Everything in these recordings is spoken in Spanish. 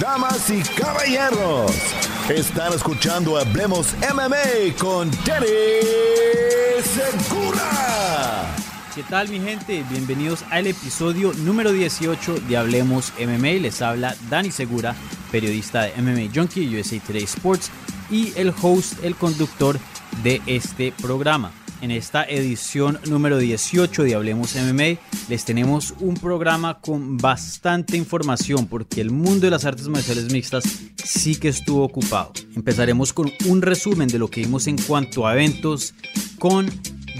Damas y caballeros, están escuchando Hablemos MMA con Danny Segura. ¿Qué tal mi gente? Bienvenidos al episodio número 18 de Hablemos MMA. Les habla Dani Segura, periodista de MMA Junkie, USA Today Sports y el host, el conductor de este programa. En esta edición número 18 de Hablemos MMA les tenemos un programa con bastante información porque el mundo de las artes marciales mixtas sí que estuvo ocupado. Empezaremos con un resumen de lo que vimos en cuanto a eventos con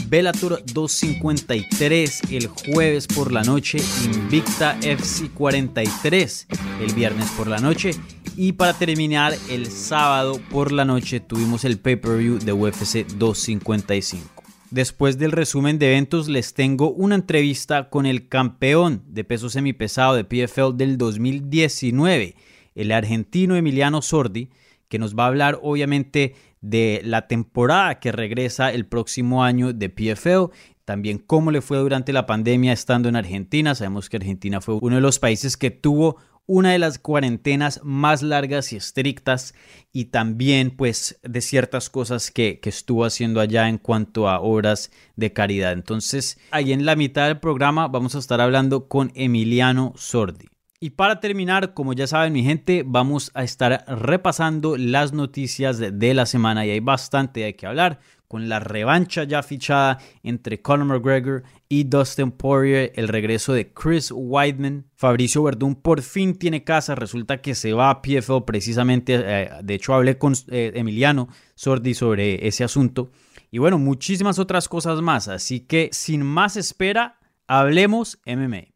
Bellator 253 el jueves por la noche, Invicta FC 43 el viernes por la noche y para terminar el sábado por la noche tuvimos el pay-per-view de UFC 255. Después del resumen de eventos les tengo una entrevista con el campeón de peso semipesado de PFL del 2019, el argentino Emiliano Sordi, que nos va a hablar obviamente de la temporada que regresa el próximo año de PFL, también cómo le fue durante la pandemia estando en Argentina. Sabemos que Argentina fue uno de los países que tuvo una de las cuarentenas más largas y estrictas y también pues de ciertas cosas que, que, estuvo haciendo allá en cuanto a obras de caridad. Entonces ahí en la mitad del programa vamos a estar hablando con Emiliano Sordi. Y para terminar, como ya saben mi gente, vamos a estar repasando las noticias de la semana y hay bastante de que hablar con la revancha ya fichada entre Conor McGregor y Dustin Poirier, el regreso de Chris Weidman. Fabricio Verdún por fin tiene casa, resulta que se va a PFL precisamente, eh, de hecho hablé con eh, Emiliano Sordi sobre ese asunto. Y bueno, muchísimas otras cosas más, así que sin más espera, hablemos MMA.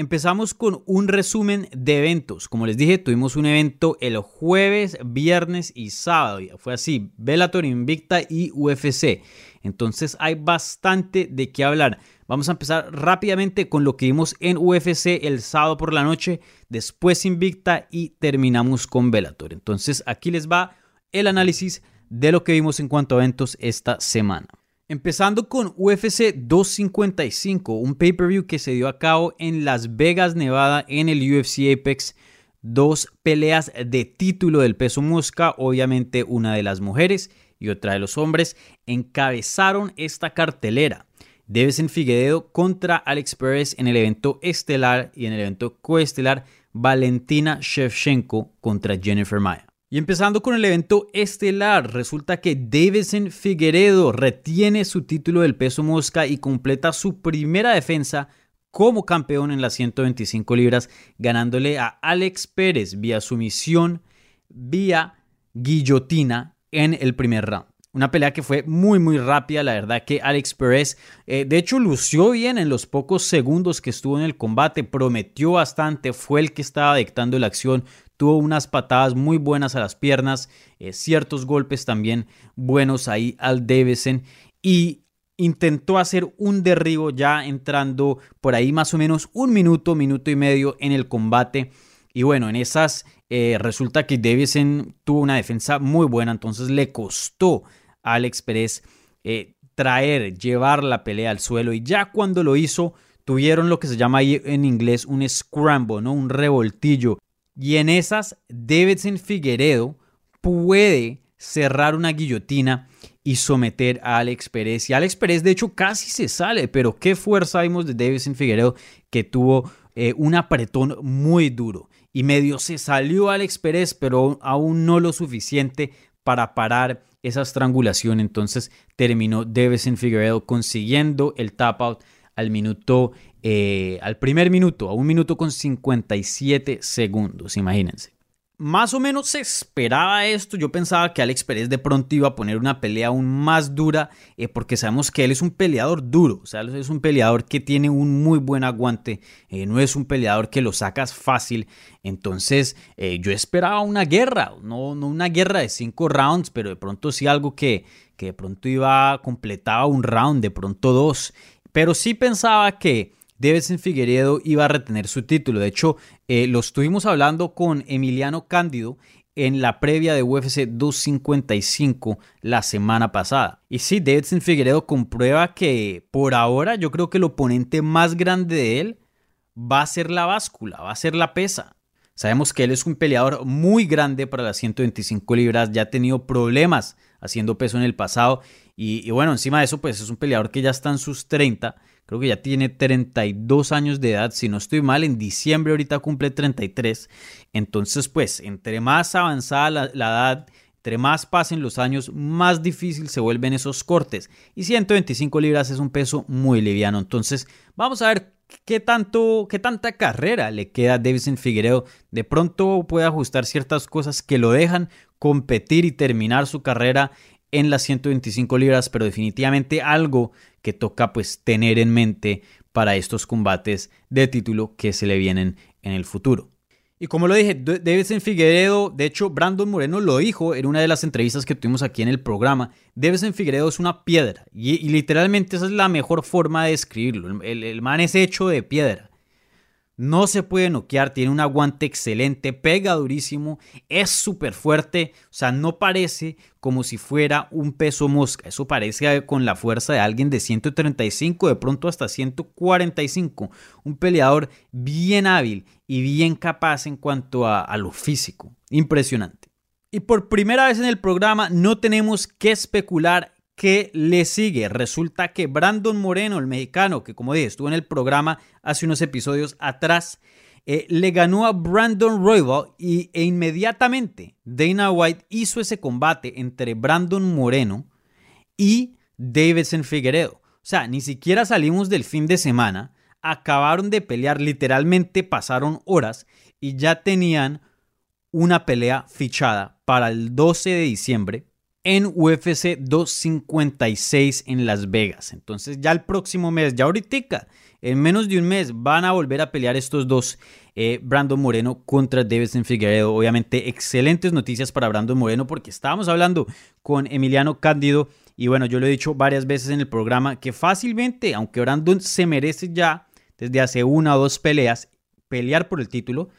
Empezamos con un resumen de eventos. Como les dije, tuvimos un evento el jueves, viernes y sábado. Fue así, Bellator Invicta y UFC. Entonces hay bastante de qué hablar. Vamos a empezar rápidamente con lo que vimos en UFC el sábado por la noche, después Invicta y terminamos con Bellator. Entonces aquí les va el análisis de lo que vimos en cuanto a eventos esta semana. Empezando con UFC 255, un pay-per-view que se dio a cabo en Las Vegas, Nevada, en el UFC Apex. Dos peleas de título del peso mosca, obviamente una de las mujeres y otra de los hombres, encabezaron esta cartelera. en Figueredo contra Alex Perez en el evento estelar y en el evento coestelar Valentina Shevchenko contra Jennifer Maya. Y empezando con el evento estelar, resulta que Davidson Figueredo retiene su título del peso mosca y completa su primera defensa como campeón en las 125 libras, ganándole a Alex Pérez vía sumisión, vía guillotina en el primer round. Una pelea que fue muy muy rápida, la verdad que Alex Pérez eh, de hecho lució bien en los pocos segundos que estuvo en el combate, prometió bastante, fue el que estaba dictando la acción, tuvo unas patadas muy buenas a las piernas, eh, ciertos golpes también buenos ahí al Davison y intentó hacer un derribo ya entrando por ahí más o menos un minuto, minuto y medio en el combate. Y bueno, en esas eh, resulta que Davison tuvo una defensa muy buena, entonces le costó a Alex Pérez eh, traer, llevar la pelea al suelo y ya cuando lo hizo tuvieron lo que se llama ahí en inglés un scramble, ¿no? un revoltillo y en esas, Davidson Figueredo puede cerrar una guillotina y someter a Alex Pérez. Y Alex Pérez, de hecho, casi se sale, pero qué fuerza vimos de Davidson Figueredo que tuvo eh, un apretón muy duro. Y medio se salió Alex Pérez, pero aún no lo suficiente para parar esa estrangulación. Entonces terminó Davidson Figueredo consiguiendo el tap out al minuto eh, al primer minuto, a un minuto con 57 segundos, imagínense. más o menos se esperaba esto. Yo pensaba que Alex Pérez de pronto iba a poner una pelea aún más dura, eh, porque sabemos que él es un peleador duro, o sea, es un peleador que tiene un muy buen aguante, eh, no es un peleador que lo sacas fácil. Entonces, yo esperaba una guerra, no, no una guerra de cinco rounds, pero de pronto sí algo que, que de pronto iba, completaba un round, de pronto dos. Pero sí pensaba que Davidson Figueredo iba a retener su título. De hecho, eh, lo estuvimos hablando con Emiliano Cándido en la previa de UFC 255 la semana pasada. Y sí, Davidson Figueredo comprueba que por ahora yo creo que el oponente más grande de él va a ser la báscula, va a ser la pesa. Sabemos que él es un peleador muy grande para las 125 libras, ya ha tenido problemas haciendo peso en el pasado y, y bueno, encima de eso pues es un peleador que ya está en sus 30 creo que ya tiene 32 años de edad, si no estoy mal, en diciembre ahorita cumple 33. Entonces, pues, entre más avanzada la, edad, entre más pasen los años, más difícil se vuelven esos cortes. Y 125 libras es un peso muy liviano. Entonces, vamos a ver qué, tanto, qué tanta carrera le queda a Davison Figueiredo. De pronto puede ajustar ciertas cosas que lo dejan competir y terminar su carrera en las 125 libras, pero definitivamente algo que toca pues tener en mente para estos combates de título que se le vienen en el futuro. Y como lo dije, en Figueredo, de hecho Brandon Moreno lo dijo en una de las entrevistas que tuvimos aquí en el programa, en Figueredo es una piedra y, literalmente esa es la mejor forma de describirlo, el, el man es hecho de piedra. No se puede noquear, tiene un aguante excelente, pega durísimo, es súper fuerte, o sea, no parece como si fuera un peso mosca, eso parece con la fuerza de alguien de 135, de pronto hasta 145, un peleador bien hábil y bien capaz en cuanto a, a lo físico, impresionante. Y por primera vez en el programa no tenemos que especular que le sigue. Resulta que Brandon Moreno, el mexicano, que como dije, estuvo en el programa hace unos episodios atrás, eh, le ganó a Brandon Royval y, e inmediatamente Dana White hizo ese combate entre Brandon Moreno y Davidson Figueredo. O sea, ni siquiera salimos del fin de semana, acabaron de pelear, literalmente pasaron horas y ya tenían una pelea fichada para el 12 de diciembre en UFC 256 en Las Vegas. Entonces ya el próximo mes, ya ahorita, en menos de un mes, van a volver a pelear estos dos, eh, Brandon Moreno contra Davidson Figueredo. Obviamente excelentes noticias para Brandon Moreno porque estábamos hablando con Emiliano Cándido y bueno, yo lo he dicho varias veces en el programa que fácilmente, aunque Brandon se merece ya desde hace una o dos peleas pelear por el título,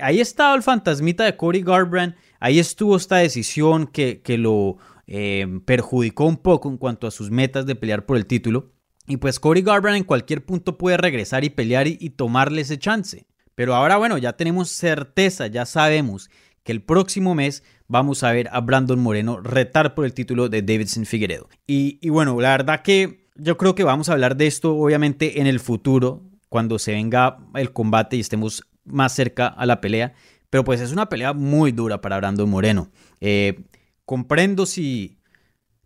ahí estaba el fantasmita de Cody Garbrandt Ahí estuvo esta decisión que, que lo eh, perjudicó un poco en cuanto a sus metas de pelear por el título. Y pues Cody Garbrandt en cualquier punto puede regresar y pelear y, tomarle ese chance. Pero ahora bueno, ya tenemos certeza, ya sabemos que el próximo mes vamos a ver a Brandon Moreno retar por el título de Davidson Figueredo. Y, y, bueno, la verdad que yo creo que vamos a hablar de esto obviamente en el futuro, cuando se venga el combate y estemos más cerca a la pelea. Pero pues es una pelea muy dura para Brandon Moreno. Eh, comprendo si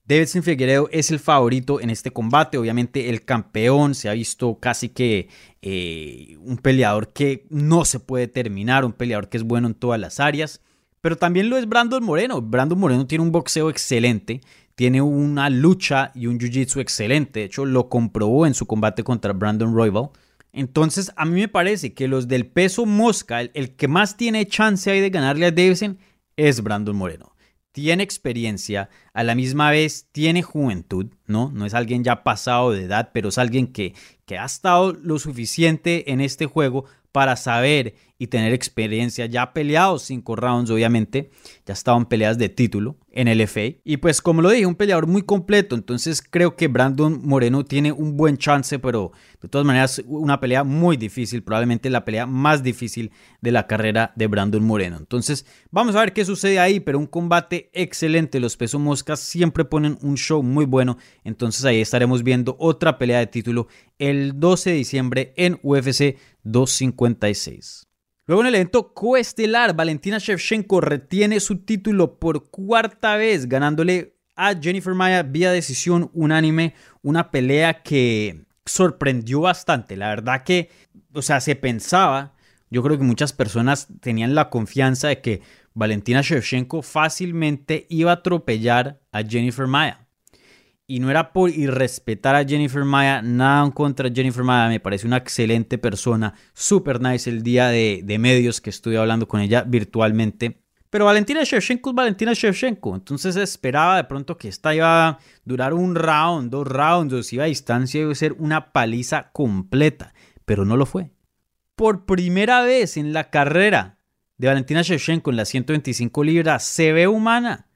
Davidson Figueiredo es el favorito en este combate. Obviamente el campeón se ha visto casi que eh, un peleador que no se puede terminar, un peleador que es bueno en todas las áreas. Pero también lo es Brandon Moreno. Brandon Moreno tiene un boxeo excelente, tiene una lucha y un jiu-jitsu excelente. De hecho, lo comprobó en su combate contra Brandon Royval. Entonces, a mí me parece que los del peso mosca, el, que más tiene chance ahí de ganarle a Davison es Brandon Moreno. Tiene experiencia, a la misma vez tiene juventud, ¿no? No es alguien ya pasado de edad, pero es alguien que, que ha estado lo suficiente en este juego para saber y tener experiencia. Ya ha peleado cinco rounds, obviamente. Ya estaban peleas de título en el FA. Y pues como lo dije, un peleador muy completo. Entonces creo que Brandon Moreno tiene un buen chance, pero de todas maneras una pelea muy difícil. Probablemente la pelea más difícil de la carrera de Brandon Moreno. Entonces vamos a ver qué sucede ahí. Pero un combate excelente. Los pesos moscas siempre ponen un show muy bueno. Entonces ahí estaremos viendo otra pelea de título el 12 de diciembre en UFC 256. Luego en el evento coestelar, Valentina Shevchenko retiene su título por cuarta vez, ganándole a Jennifer Maya vía decisión unánime, una pelea que sorprendió bastante. La verdad que, o sea, se pensaba, yo creo que muchas personas tenían la confianza de que Valentina Shevchenko fácilmente iba a atropellar a Jennifer Maya. Y no era por irrespetar a Jennifer Maya, nada en contra de Jennifer Maya, me parece una excelente persona, super nice el día de, medios que estuve hablando con ella virtualmente. Pero Valentina Shevchenko es Valentina Shevchenko, entonces esperaba de pronto que esta iba a durar un round, dos rounds, o si iba a distancia iba a ser una paliza completa, pero no lo fue. Por primera vez en la carrera de Valentina Shevchenko en las 125 libras se ve humana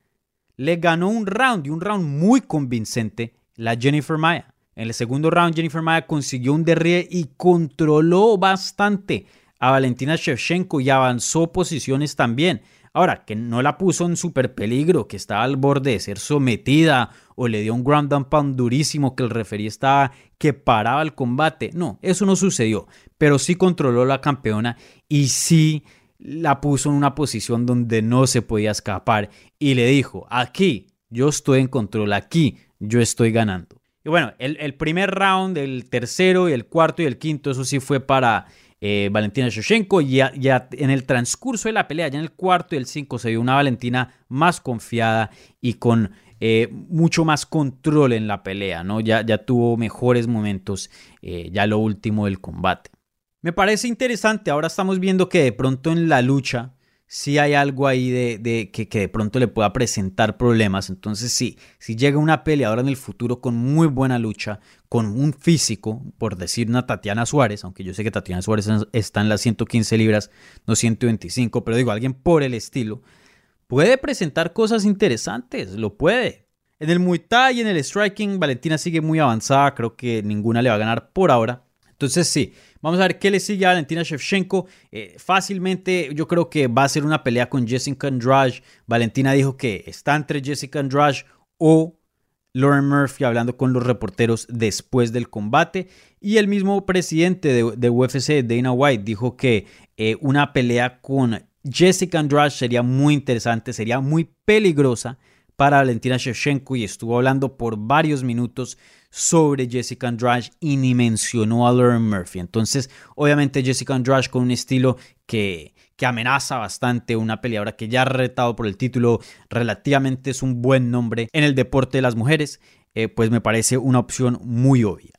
le ganó un round y un round muy convincente la Jennifer Maya. En el segundo round, Jennifer Maya consiguió un derribe y controló bastante a Valentina Shevchenko y avanzó posiciones también. Ahora, que no la puso en super peligro, que estaba al borde de ser sometida o le dio un ground and pound durísimo que el referee estaba que paraba el combate. No, eso no sucedió, pero sí controló la campeona y sí la puso en una posición donde no se podía escapar y le dijo, aquí yo estoy en control, aquí yo estoy ganando. Y bueno, el, primer round, el tercero y el cuarto y el quinto, eso sí fue para eh, Valentina Shoshenko. Ya, ya en el transcurso de la pelea, ya en el cuarto y el cinco, se vio una Valentina más confiada y con eh, mucho más control en la pelea, ¿no? Ya, ya tuvo mejores momentos, eh, ya lo último del combate. Me parece interesante, ahora estamos viendo que de pronto en la lucha sí hay algo ahí de, que, de pronto le pueda presentar problemas. Entonces sí, si llega una peleadora en el futuro con muy buena lucha, con un físico, por decir una Tatiana Suárez, aunque yo sé que Tatiana Suárez está en las 115 libras, no 125, pero digo, alguien por el estilo, puede presentar cosas interesantes, lo puede. En el Muay Thai y en el striking, Valentina sigue muy avanzada, creo que ninguna le va a ganar por ahora. Entonces sí, Vamos a ver qué le sigue a Valentina Shevchenko. Eh, fácilmente yo creo que va a ser una pelea con Jessica Andrade. Valentina dijo que está entre Jessica Andrade o Lauren Murphy hablando con los reporteros después del combate. Y el mismo presidente de, UFC, Dana White, dijo que eh, una pelea con Jessica Andrade sería muy interesante, sería muy peligrosa para Valentina Shevchenko y estuvo hablando por varios minutos sobre Jessica Andrade y ni mencionó a Lauren Murphy. Entonces, obviamente Jessica Andrade con un estilo que, que amenaza bastante, una peleadora que ya ha retado por el título, relativamente es un buen nombre en el deporte de las mujeres, eh, pues me parece una opción muy obvia.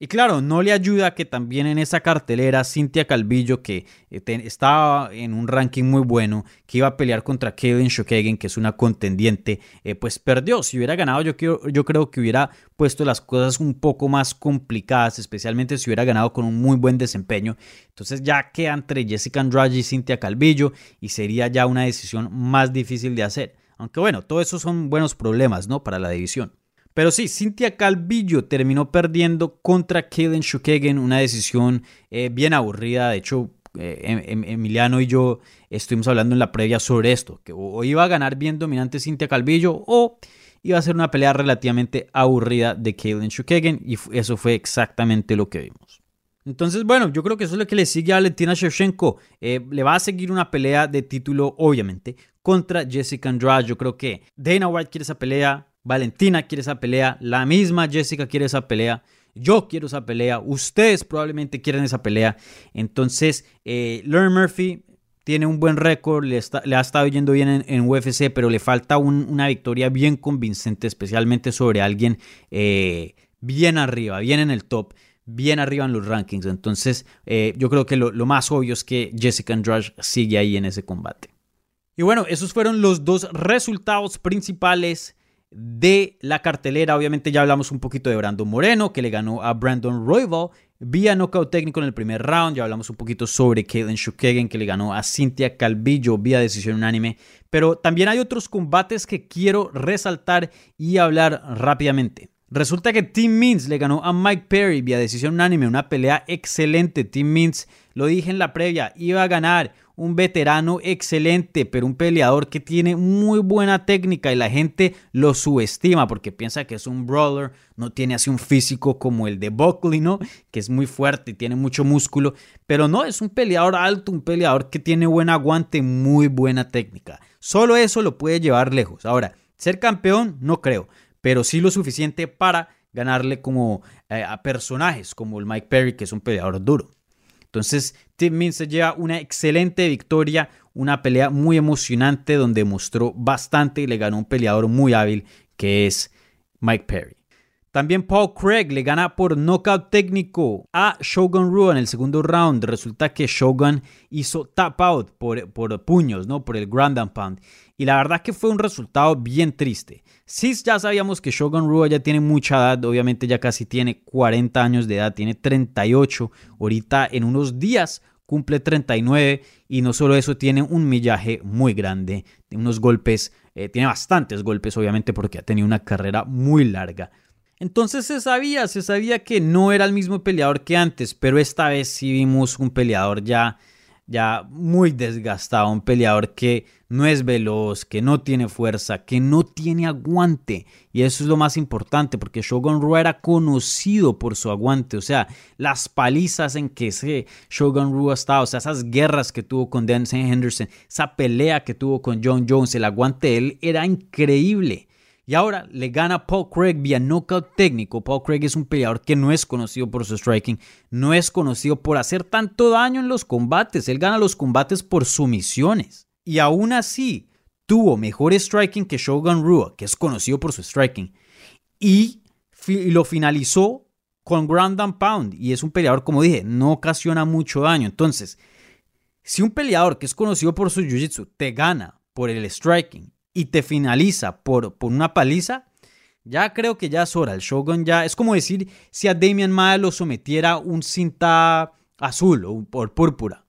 Y claro, no le ayuda que también en esa cartelera Cintia Calvillo, que eh, estaba en un ranking muy bueno, que iba a pelear contra Kevin Shokagen, que es una contendiente, eh, pues perdió. Si hubiera ganado, yo, yo creo que hubiera puesto las cosas un poco más complicadas, especialmente si hubiera ganado con un muy buen desempeño. Entonces ya queda entre Jessica Andrade y Cintia Calvillo y sería ya una decisión más difícil de hacer. Aunque bueno, todo eso son buenos problemas, ¿no? Para la división. Pero sí, Cintia Calvillo terminó perdiendo contra Kaden Shukegen, una decisión eh, bien aburrida. De hecho, eh, em, em, Emiliano y yo estuvimos hablando en la previa sobre esto, que o iba a ganar bien dominante Cintia Calvillo o iba a ser una pelea relativamente aburrida de Kaden Shukegen y eso fue exactamente lo que vimos. Entonces, bueno, yo creo que eso es lo que le sigue a Valentina Shevchenko. Eh, le va a seguir una pelea de título, obviamente, contra Jessica Andrade. Yo creo que Dana White quiere esa pelea, Valentina quiere esa pelea, la misma Jessica quiere esa pelea, yo quiero esa pelea, ustedes probablemente quieren esa pelea. Entonces, eh, Murphy tiene un buen récord, le, ha estado yendo bien en, UFC, pero le falta una victoria bien convincente, especialmente sobre alguien eh, bien arriba, bien en el top, bien arriba en los rankings. Entonces, eh, yo creo que lo, lo, más obvio es que Jessica Andrade sigue ahí en ese combate. Y bueno, esos fueron los dos resultados principales de la cartelera. Obviamente ya hablamos un poquito de Brandon Moreno, que le ganó a Brandon Royval vía knockout técnico en el primer round. Ya hablamos un poquito sobre Kaden Shukegen, que le ganó a Cynthia Calvillo vía decisión unánime. Pero también hay otros combates que quiero resaltar y hablar rápidamente. Resulta que Tim Means le ganó a Mike Perry vía decisión unánime, una pelea excelente. Tim Means, lo dije en la previa, iba a ganar un veterano excelente, pero un peleador que tiene muy buena técnica y la gente lo subestima porque piensa que es un brawler, no tiene así un físico como el de Buckley, ¿no? Que es muy fuerte y tiene mucho músculo, pero no, es un peleador alto, un peleador que tiene buen aguante, muy buena técnica. Solo eso lo puede llevar lejos. Ahora, ser campeón, no creo, pero sí lo suficiente para ganarle como eh, a personajes como el Mike Perry, que es un peleador duro. Entonces, Tim Means se lleva una excelente victoria, una pelea muy emocionante donde mostró bastante y le ganó un peleador muy hábil que es Mike Perry. También Paul Craig le gana por knockout técnico a Shogun Rua en el segundo round. Resulta que Shogun hizo tap out por, por puños, ¿no? Por el ground and pound. Y la verdad que fue un resultado bien triste. Sí, ya sabíamos que Shogun Rua ya tiene mucha edad, obviamente ya casi tiene 40 años de edad, tiene 38. Ahorita en unos días cumple 39 y no solo eso, tiene un millaje muy grande, unos golpes, eh, tiene bastantes golpes obviamente porque ha tenido una carrera muy larga. Entonces se sabía, se sabía que no era el mismo peleador que antes, pero esta vez sí vimos un peleador ya, ya muy desgastado, un peleador que no es veloz, que no tiene fuerza, que no tiene aguante. Y eso es lo más importante, porque Shogun Rua era conocido por su aguante, o sea, las palizas en que ese Shogun Rua estaba, o sea, esas guerras que tuvo con Denzel Henderson, esa pelea que tuvo con John Jones, el aguante de él era increíble. Y ahora le gana Paul Craig vía knockout técnico. Paul Craig es un peleador que no es conocido por su striking, no es conocido por hacer tanto daño en los combates. Él gana los combates por sumisiones. Y aún así, tuvo mejor striking que Shogun Rua, que es conocido por su striking. Y, lo finalizó con ground and pound. Y es un peleador, como dije, no ocasiona mucho daño. Entonces, si un peleador que es conocido por su jiu-jitsu te gana por el striking y te finaliza por, por una paliza, ya creo que ya es hora. El Shogun ya es como decir si a Damian Maya lo sometiera un cinta azul o por púrpura,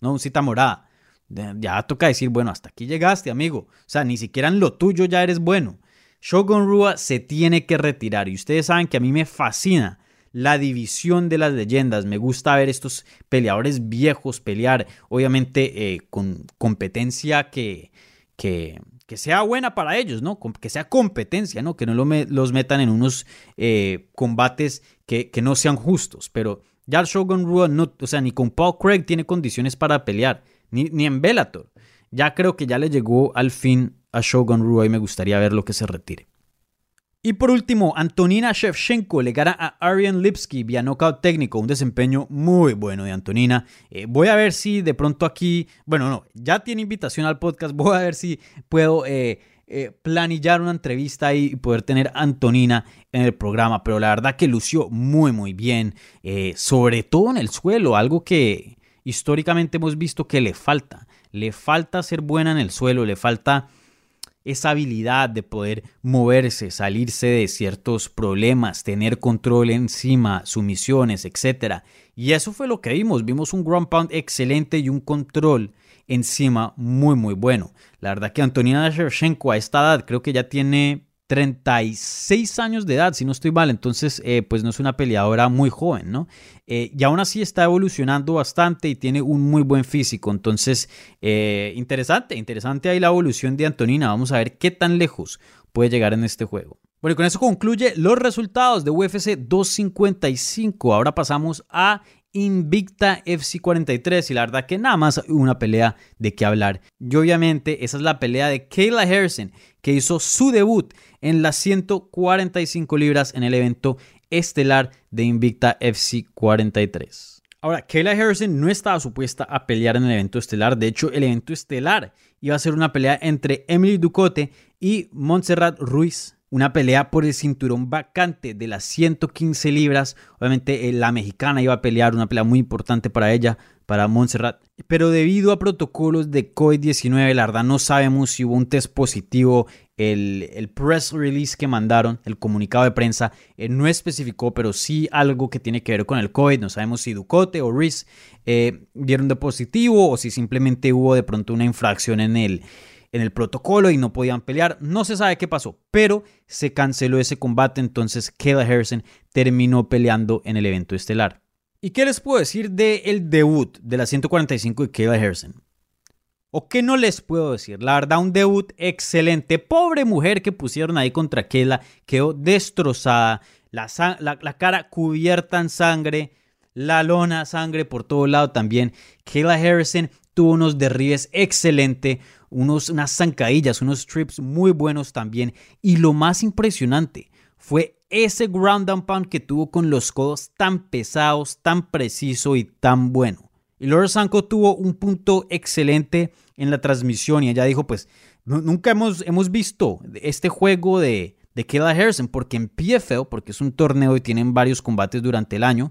no un cinta morada. Ya toca decir, bueno, hasta aquí llegaste, amigo. O sea, ni siquiera en lo tuyo ya eres bueno. Shogun Rua se tiene que retirar y ustedes saben que a mí me fascina la división de las leyendas. Me gusta ver estos peleadores viejos pelear, obviamente eh, con competencia que, que, que sea buena para ellos, ¿no? Que sea competencia, ¿no? Que no los metan en unos eh, combates que, no sean justos. Pero ya el Shogun Rua, no, o sea, ni con Paul Craig tiene condiciones para pelear, ni, ni en Bellator. Ya creo que ya le llegó al fin a Shogun Rua y me gustaría ver lo que se retire. Y por último, Antonina Shevchenko le gana a Ariane Lipsky vía knockout técnico, un desempeño muy bueno de Antonina. Eh, voy a ver si de pronto aquí, bueno, no, ya tiene invitación al podcast, voy a ver si puedo eh, eh, planillar una entrevista y poder tener a Antonina en el programa, pero la verdad que lució muy, muy bien, sobre todo en el suelo, algo que históricamente hemos visto que le falta. Le falta ser buena en el suelo, le falta esa habilidad de poder moverse, salirse de ciertos problemas, tener control encima, sumisiones, etc. Y eso fue lo que vimos. Vimos un ground pound excelente y un control encima muy, muy bueno. La verdad que Antonina Shevchenko a esta edad creo que ya tiene 36 años de edad, si no estoy mal, entonces eh, pues no es una peleadora muy joven, ¿no? Eh, y aún así está evolucionando bastante y tiene un muy buen físico, entonces eh, interesante, interesante ahí la evolución de Antonina, vamos a ver qué tan lejos puede llegar en este juego. Bueno, y con eso concluye los resultados de UFC 255. Ahora pasamos a Invicta FC 43 y la verdad que nada más una pelea de qué hablar. Y obviamente esa es la pelea de Kayla Harrison que hizo su debut en las 145 libras en el evento estelar de Invicta FC 43. Ahora, Kayla Harrison no estaba supuesta a pelear en el evento estelar. De hecho, el evento estelar iba a ser una pelea entre Emily Ducote y Montserrat Ruiz una pelea por el cinturón vacante de las 115 libras. Obviamente eh, la mexicana iba a pelear, una pelea muy importante para ella, para Montserrat. Pero debido a protocolos de COVID-19, la verdad no sabemos si hubo un test positivo. El, el press release que mandaron, el comunicado de prensa, eh, no especificó, pero sí algo que tiene que ver con el COVID. No sabemos si Ducote o Riz eh, dieron de positivo o si simplemente hubo de pronto una infracción en el en el protocolo y no podían pelear. No se sabe qué pasó, pero se canceló ese combate, entonces Kayla Harrison terminó peleando en el evento estelar. ¿Y qué les puedo decir del el debut de la 145 de Kayla Harrison? ¿O qué no les puedo decir? La verdad, un debut excelente. Pobre mujer que pusieron ahí contra Kayla, quedó destrozada, la, la cara cubierta en sangre, la lona, sangre por todo lado también. Kayla Harrison tuvo unos derribes excelentes, unos, unas zancadillas, unos trips muy buenos también. Y lo más impresionante fue ese ground and pound que tuvo con los codos tan pesados, tan preciso y tan bueno. Y Laura Sanko tuvo un punto excelente en la transmisión y ella dijo, pues, nunca hemos, hemos visto este juego de, de Kayla Harrison, porque en PFL, porque es un torneo y tienen varios combates durante el año,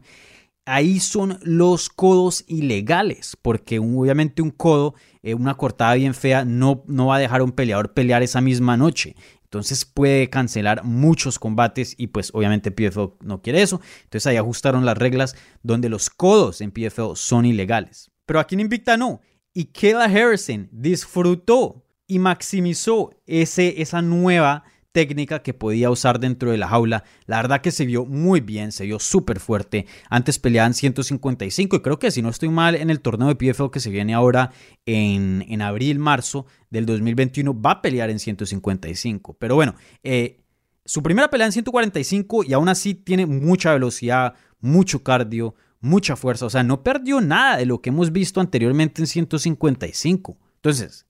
ahí son los codos ilegales, porque obviamente un codo, eh, una cortada bien fea, no, no va a dejar a un peleador pelear esa misma noche. Entonces puede cancelar muchos combates y pues obviamente PFL no quiere eso. Entonces ahí ajustaron las reglas donde los codos en PFL son ilegales. Pero aquí en Invicta no. Y Kayla Harrison disfrutó y maximizó ese, esa nueva técnica que podía usar dentro de la jaula. La verdad que se vio muy bien, se vio súper fuerte. Antes peleaban 155 y creo que si no estoy mal en el torneo de PFL que se viene ahora en, en abril, marzo del 2021 va a pelear en 155. Pero bueno, eh, su primera pelea en 145 y aún así tiene mucha velocidad, mucho cardio, mucha fuerza. O sea, no perdió nada de lo que hemos visto anteriormente en 155. Entonces,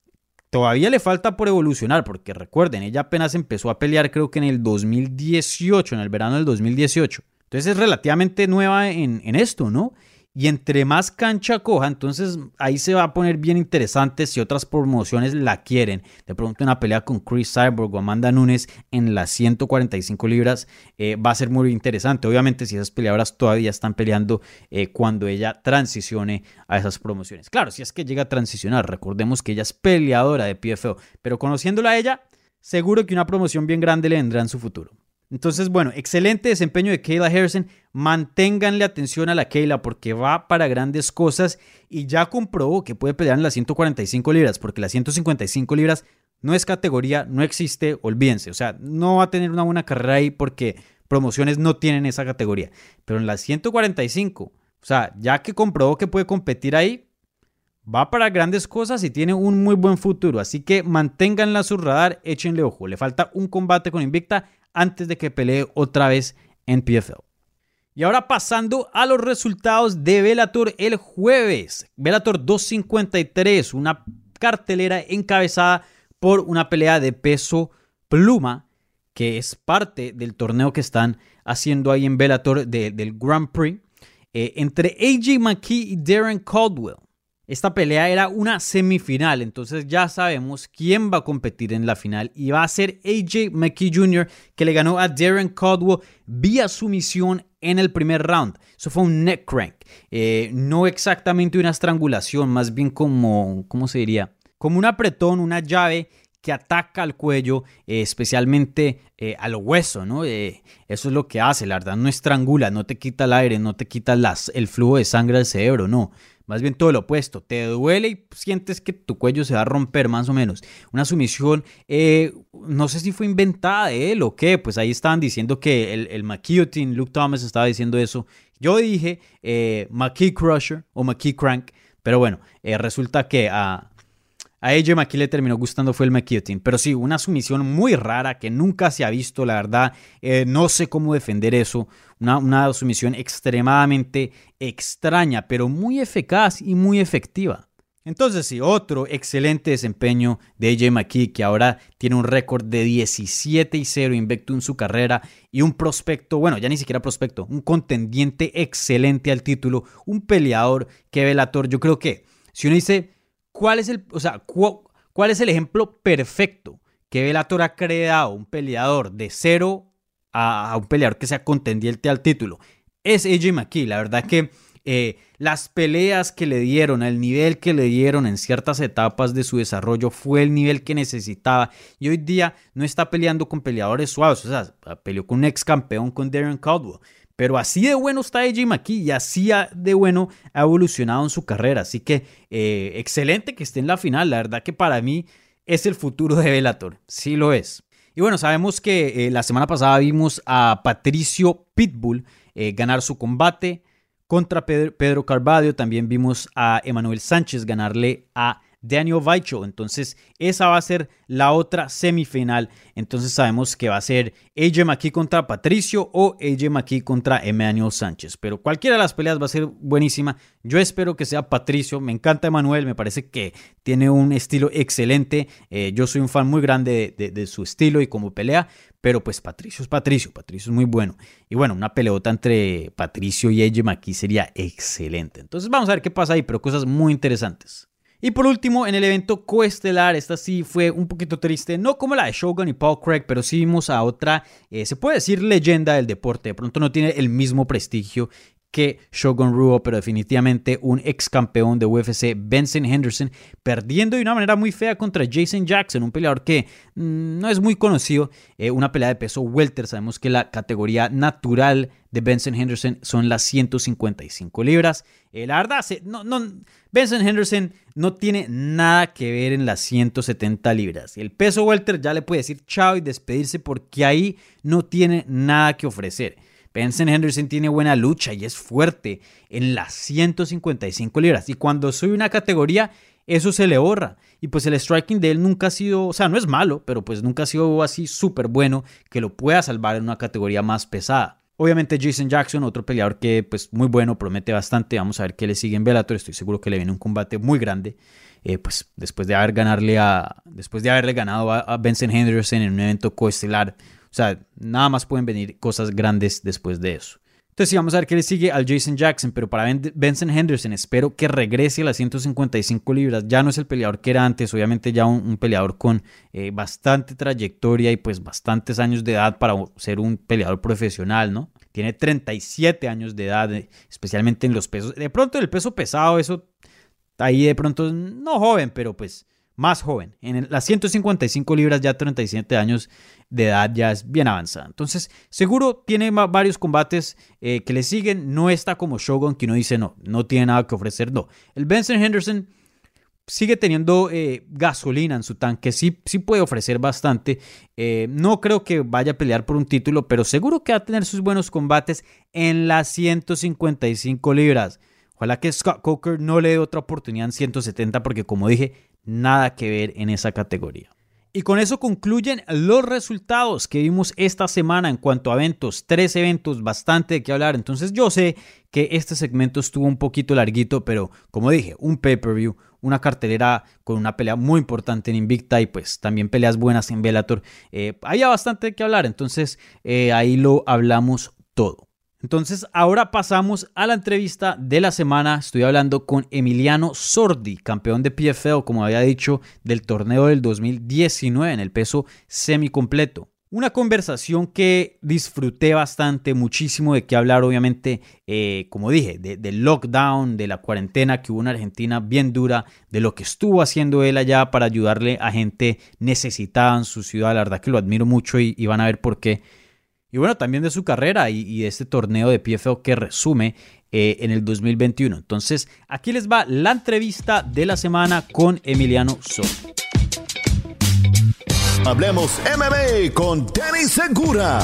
Todavía le falta por evolucionar, porque recuerden, ella apenas empezó a pelear creo que en el 2018, en el verano del 2018. Entonces es relativamente nueva en, en esto, ¿no? Y entre más cancha coja, entonces ahí se va a poner bien interesante si otras promociones la quieren. De pronto una pelea con Chris Cyborg o Amanda Nunes en las 145 libras eh, va a ser muy interesante. Obviamente si esas peleadoras todavía están peleando eh, cuando ella transicione a esas promociones. Claro, si es que llega a transicionar, recordemos que ella es peleadora de PFO, pero conociéndola a ella, seguro que una promoción bien grande le vendrá en su futuro. Entonces, bueno, excelente desempeño de Kayla Harrison. Manténganle atención a la Kayla porque va para grandes cosas y ya comprobó que puede pelear en las 145 libras porque las 155 libras no es categoría, no existe, olvídense. O sea, no va a tener una buena carrera ahí porque promociones no tienen esa categoría. Pero en las 145, o sea, ya que comprobó que puede competir ahí, va para grandes cosas y tiene un muy buen futuro. Así que manténganla a su radar, échenle ojo. Le falta un combate con Invicta antes de que pelee otra vez en PFL. Y ahora pasando a los resultados de Velator el jueves. Velator 253, una cartelera encabezada por una pelea de peso pluma, que es parte del torneo que están haciendo ahí en Velator del Grand Prix, eh, entre AJ McKee y Darren Caldwell. Esta pelea era una semifinal, entonces ya sabemos quién va a competir en la final y va a ser AJ McKee Jr. que le ganó a Darren Caldwell vía sumisión en el primer round. Eso fue un neck crank, eh, no exactamente una estrangulación, más bien como, ¿cómo se diría? Como un apretón, una llave que ataca al cuello, eh, especialmente eh, al hueso, ¿no? eso es lo que hace, la verdad, no estrangula, no te quita el aire, no te quita el flujo de sangre al cerebro, no más bien todo lo opuesto, te duele y sientes que tu cuello se va a romper más o menos. Una sumisión, eh, no sé si fue inventada de él o qué, pues ahí estaban diciendo que el, el McKeotin, Luke Thomas estaba diciendo eso. Yo dije eh, Crusher o McKee Crank, pero bueno, eh, resulta que a, a AJ McKee le terminó gustando fue el McKeotin. Pero sí, una sumisión muy rara que nunca se ha visto, la verdad. Eh, no sé cómo defender eso. Una, una, sumisión extremadamente extraña, pero muy eficaz y muy efectiva. Entonces sí, otro excelente desempeño de AJ McKee que ahora tiene un récord de 17 y 0 invicto en su carrera y un prospecto, bueno, ya ni siquiera prospecto, un contendiente excelente al título, un peleador que Velator, yo creo que si uno dice ¿Cuál es el, o sea, cuál es el ejemplo perfecto que Bellator ha creado un peleador de cero a, un peleador que sea contendiente al título? Es AJ McKee. La verdad que eh, las peleas que le dieron, el nivel que le dieron en ciertas etapas de su desarrollo fue el nivel que necesitaba. Y hoy día no está peleando con peleadores suaves. O sea, peleó con un ex campeón, con Darren Caldwell. Pero así de bueno está AJ McKee y así de bueno ha evolucionado en su carrera. Así que eh, excelente que esté en la final. La verdad que para mí es el futuro de Bellator. Sí lo es. Y bueno, sabemos que eh, la semana pasada vimos a Patricio Pitbull eh, ganar su combate contra Pedro, Pedro Carvalho. También vimos a Emanuel Sánchez ganarle a Daniel Weichel. Entonces, esa va a ser la otra semifinal. Entonces, sabemos que va a ser AJ McKee contra Patricio o AJ McKee contra Emmanuel Sánchez. Pero cualquiera de las peleas va a ser buenísima. Yo espero que sea Patricio. Me encanta Emanuel, me parece que tiene un estilo excelente. Eh, yo soy un fan muy grande de, su estilo y como pelea. Pero pues Patricio es Patricio, Patricio es muy bueno. Y bueno, una peleota entre Patricio y AJ McKee sería excelente. Entonces vamos a ver qué pasa ahí, pero cosas muy interesantes. Y por último, en el evento coestelar, esta sí fue un poquito triste, no como la de Shogun y Paul Craig, pero sí vimos a otra, eh, se puede decir leyenda del deporte, de pronto no tiene el mismo prestigio que Shogun Ruo, pero definitivamente un ex campeón de UFC, Benson Henderson, perdiendo de una manera muy fea contra Jason Jackson, un peleador que mm, no es muy conocido, eh, una pelea de peso welter, sabemos que la categoría natural de Benson Henderson son las 155 libras. Eh, la verdad, Benson Henderson no tiene nada que ver en las 170 libras. El peso welter ya le puede decir chao y despedirse porque ahí no tiene nada que ofrecer. Benson Henderson tiene buena lucha y es fuerte en las 155 libras. Y cuando sube una categoría, eso se le borra. Y pues el striking de él nunca ha sido, o sea, no es malo, pero pues nunca ha sido así súper bueno que lo pueda salvar en una categoría más pesada. Obviamente Jason Jackson, otro peleador que pues muy bueno, promete bastante. Vamos a ver qué le sigue en Bellator. Estoy seguro que le viene un combate muy grande. Eh, pues después de haber ganarle a, después de haberle ganado a, a Benson Henderson en un evento coestelar sea, nada más pueden venir cosas grandes después de eso. Entonces, sí, vamos a ver qué le sigue al Jason Jackson, pero para Benson Henderson espero que regrese a las 155 libras. Ya no es el peleador que era antes, obviamente ya un, peleador con eh, bastante trayectoria y pues bastantes años de edad para ser un peleador profesional, ¿no? Tiene 37 años de edad, eh, especialmente en los pesos. De pronto el peso pesado, eso ahí de pronto no joven, pero pues más joven. En las 155 libras, ya 37 años de edad, ya es bien avanzada. Entonces, seguro tiene varios combates eh, que le siguen. No está como Shogun, que uno dice, no, no tiene nada que ofrecer. No, el Benson Henderson sigue teniendo eh, gasolina en su tanque, sí, sí puede ofrecer bastante. Eh, no creo que vaya a pelear por un título, pero seguro que va a tener sus buenos combates en las 155 libras. Ojalá que Scott Coker no le dé otra oportunidad en 170 porque como dije, nada que ver en esa categoría. Y con eso concluyen los resultados que vimos esta semana en cuanto a eventos. Tres eventos, bastante de qué hablar. Entonces yo sé que este segmento estuvo un poquito larguito, pero como dije, un pay-per-view, una cartelera con una pelea muy importante en Invicta y pues también peleas buenas en Bellator. Eh, había bastante de qué hablar, entonces eh, ahí lo hablamos todo. Entonces, ahora pasamos a la entrevista de la semana. Estoy hablando con Emiliano Sordi, campeón de PFL, como había dicho, del torneo del 2019 en el peso semicompleto. Una conversación que disfruté bastante, muchísimo de qué hablar, obviamente, eh, como dije, del lockdown, de la cuarentena que hubo en Argentina bien dura, de lo que estuvo haciendo él allá para ayudarle a gente necesitada en su ciudad. La verdad que lo admiro mucho y van a ver por qué. Y bueno, también de su carrera y, de este torneo de PFL que resume eh, en el 2021. Entonces, aquí les va la entrevista de la semana con Emiliano Sol. Hablemos MMA con Danny Segura.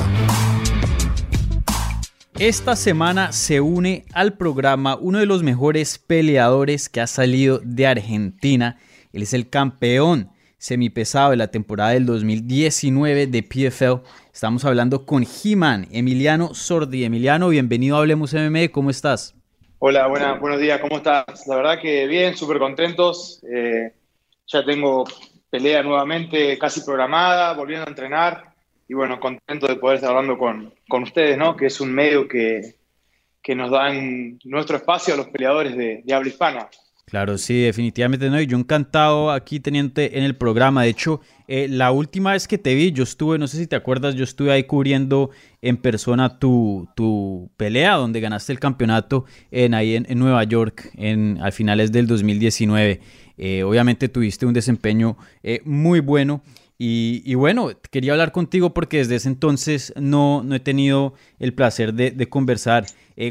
Esta semana se une al programa uno de los mejores peleadores que ha salido de Argentina. Él es el campeón semipesado de la temporada del 2019 de PFL. Estamos hablando con He-Man, Emiliano Sordi. Emiliano, bienvenido a Hablemos MMA, ¿cómo estás? Hola, buenos días, ¿cómo estás? La verdad que bien, súper contentos. Eh, ya tengo pelea nuevamente casi programada, volviendo a entrenar y bueno, contento de poder estar hablando con, con ustedes, ¿no? Que es un medio que, que nos dan nuestro espacio a los peleadores de, de habla hispana. Claro, sí, definitivamente no. Y yo encantado aquí teniéndote en el programa. De hecho, eh, la última vez que te vi, yo estuve, no sé si te acuerdas, yo estuve ahí cubriendo en persona tu, tu pelea, donde ganaste el campeonato en, ahí en, Nueva York en, a finales del 2019. Eh, obviamente tuviste un desempeño eh, muy bueno. Y, bueno, quería hablar contigo porque desde ese entonces no, no he tenido el placer de conversar.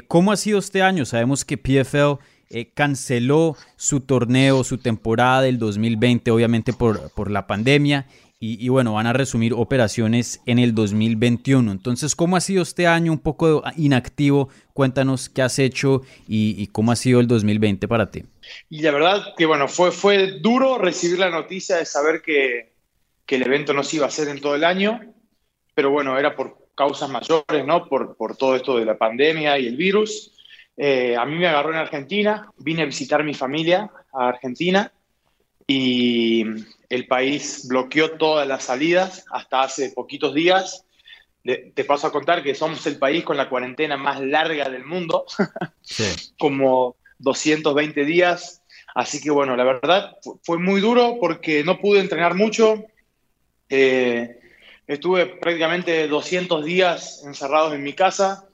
¿Cómo ha sido este año? Sabemos que PFL eh, canceló su torneo, su temporada del 2020, obviamente por, por la pandemia. Y, bueno, van a resumir operaciones en el 2021. Entonces, ¿cómo ha sido este año un poco inactivo? Cuéntanos qué has hecho y, cómo ha sido el 2020 para ti. Y la verdad que, bueno, fue, fue duro recibir la noticia de saber que, que el evento no se iba a hacer en todo el año, pero bueno, era por causas mayores, ¿no? Por, por todo esto de la pandemia y el virus. Eh, a mí me agarró en Argentina, vine a visitar mi familia a Argentina y el país bloqueó todas las salidas hasta hace poquitos días. Te paso a contar que somos el país con la cuarentena más larga del mundo, sí. como 220 días. Así que bueno, la verdad fue muy duro porque no pude entrenar mucho. Eh, estuve prácticamente 200 días encerrados en mi casa,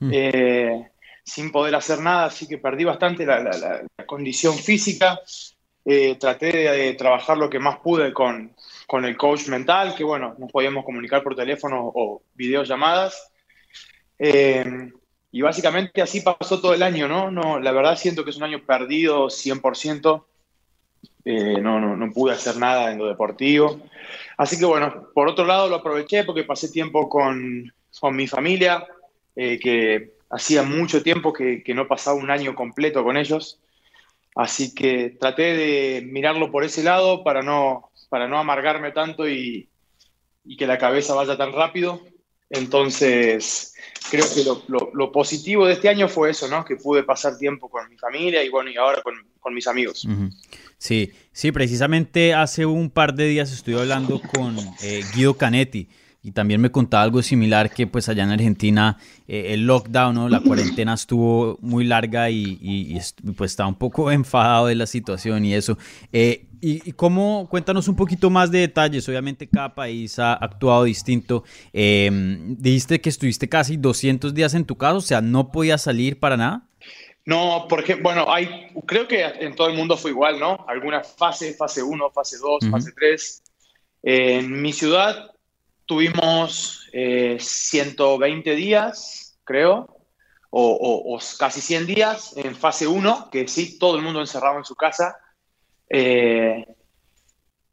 mm. eh, sin poder hacer nada, así que perdí bastante la, la, la condición física. Eh, traté de, trabajar lo que más pude con, con, el coach mental, que bueno, nos podíamos comunicar por teléfono o videollamadas. Eh, y básicamente así pasó todo el año, ¿no? no la verdad siento que es un año perdido 100%. Eh, no, no, no, pude hacer nada en lo deportivo. Así que bueno, por otro lado lo aproveché porque pasé tiempo con, con mi familia, eh, que hacía mucho tiempo que, que, no pasaba un año completo con ellos. Así que traté de mirarlo por ese lado para no, para no amargarme tanto y, y que la cabeza vaya tan rápido. Entonces, creo que lo, lo, lo, positivo de este año fue eso, ¿no? Que pude pasar tiempo con mi familia y bueno, y ahora con, con mis amigos. Uh -huh. Sí, sí, precisamente hace un par de días estuve hablando con eh, Guido Canetti y también me contaba algo similar que pues allá en Argentina eh, el lockdown, ¿no? la cuarentena estuvo muy larga y, y, y, pues estaba un poco enfadado de la situación y eso. Eh, y, y, cómo, cuéntanos un poquito más de detalles, obviamente cada país ha actuado distinto. Eh, dijiste que estuviste casi 200 días en tu casa, o sea, no podías salir para nada. No, porque, bueno, hay, creo que en todo el mundo fue igual, ¿no? Algunas fases, fase 1, fase 2, uh -huh. fase 3. En mi ciudad tuvimos eh, 120 días, creo, o, o, o, casi 100 días en fase 1, que sí, todo el mundo encerrado en su casa. Eh,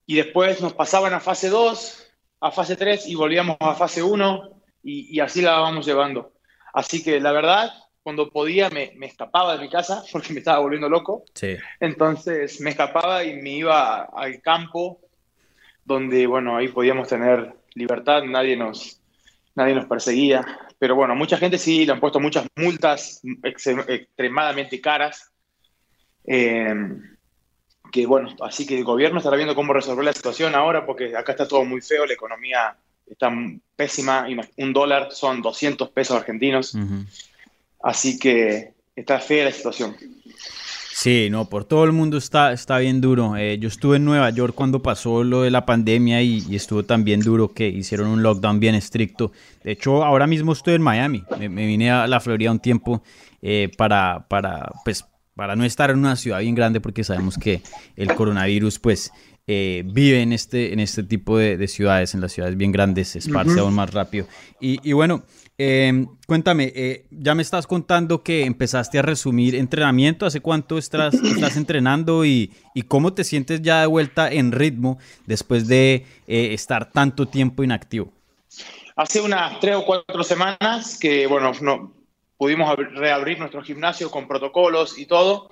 y después nos pasaban a fase 2, a fase 3 y volvíamos a fase 1 y, y así la vamos llevando. Así que la verdad, cuando podía me, me, escapaba de mi casa porque me estaba volviendo loco. Sí. Entonces me escapaba y me iba al campo donde, bueno, ahí podíamos tener libertad, nadie nos, nadie nos perseguía. Pero bueno, mucha gente sí le han puesto muchas multas ex extremadamente caras. Eh, que bueno, así que el gobierno estará viendo cómo resolver la situación ahora porque acá está todo muy feo, la economía está pésima, un dólar son 200 pesos argentinos. Uh -huh. Así que está fea la situación. Sí, no, por todo el mundo está, está bien duro. Eh, yo estuve en Nueva York cuando pasó lo de la pandemia y, y, estuvo también duro que hicieron un lockdown bien estricto. De hecho, ahora mismo estoy en Miami. Me, me vine a la Florida un tiempo eh, para, para, pues, para no estar en una ciudad bien grande porque sabemos que el coronavirus pues eh, vive en este, en este tipo de, de, ciudades, en las ciudades bien grandes, se esparce uh -huh. aún más rápido. Y, y bueno, eh, cuéntame, eh, ya me estás contando que empezaste a resumir entrenamiento, ¿hace cuánto estás, estás entrenando y, y, cómo te sientes ya de vuelta en ritmo después de eh, estar tanto tiempo inactivo? Hace unas tres o cuatro semanas que, bueno, no, pudimos reabrir nuestro gimnasio con protocolos y todo,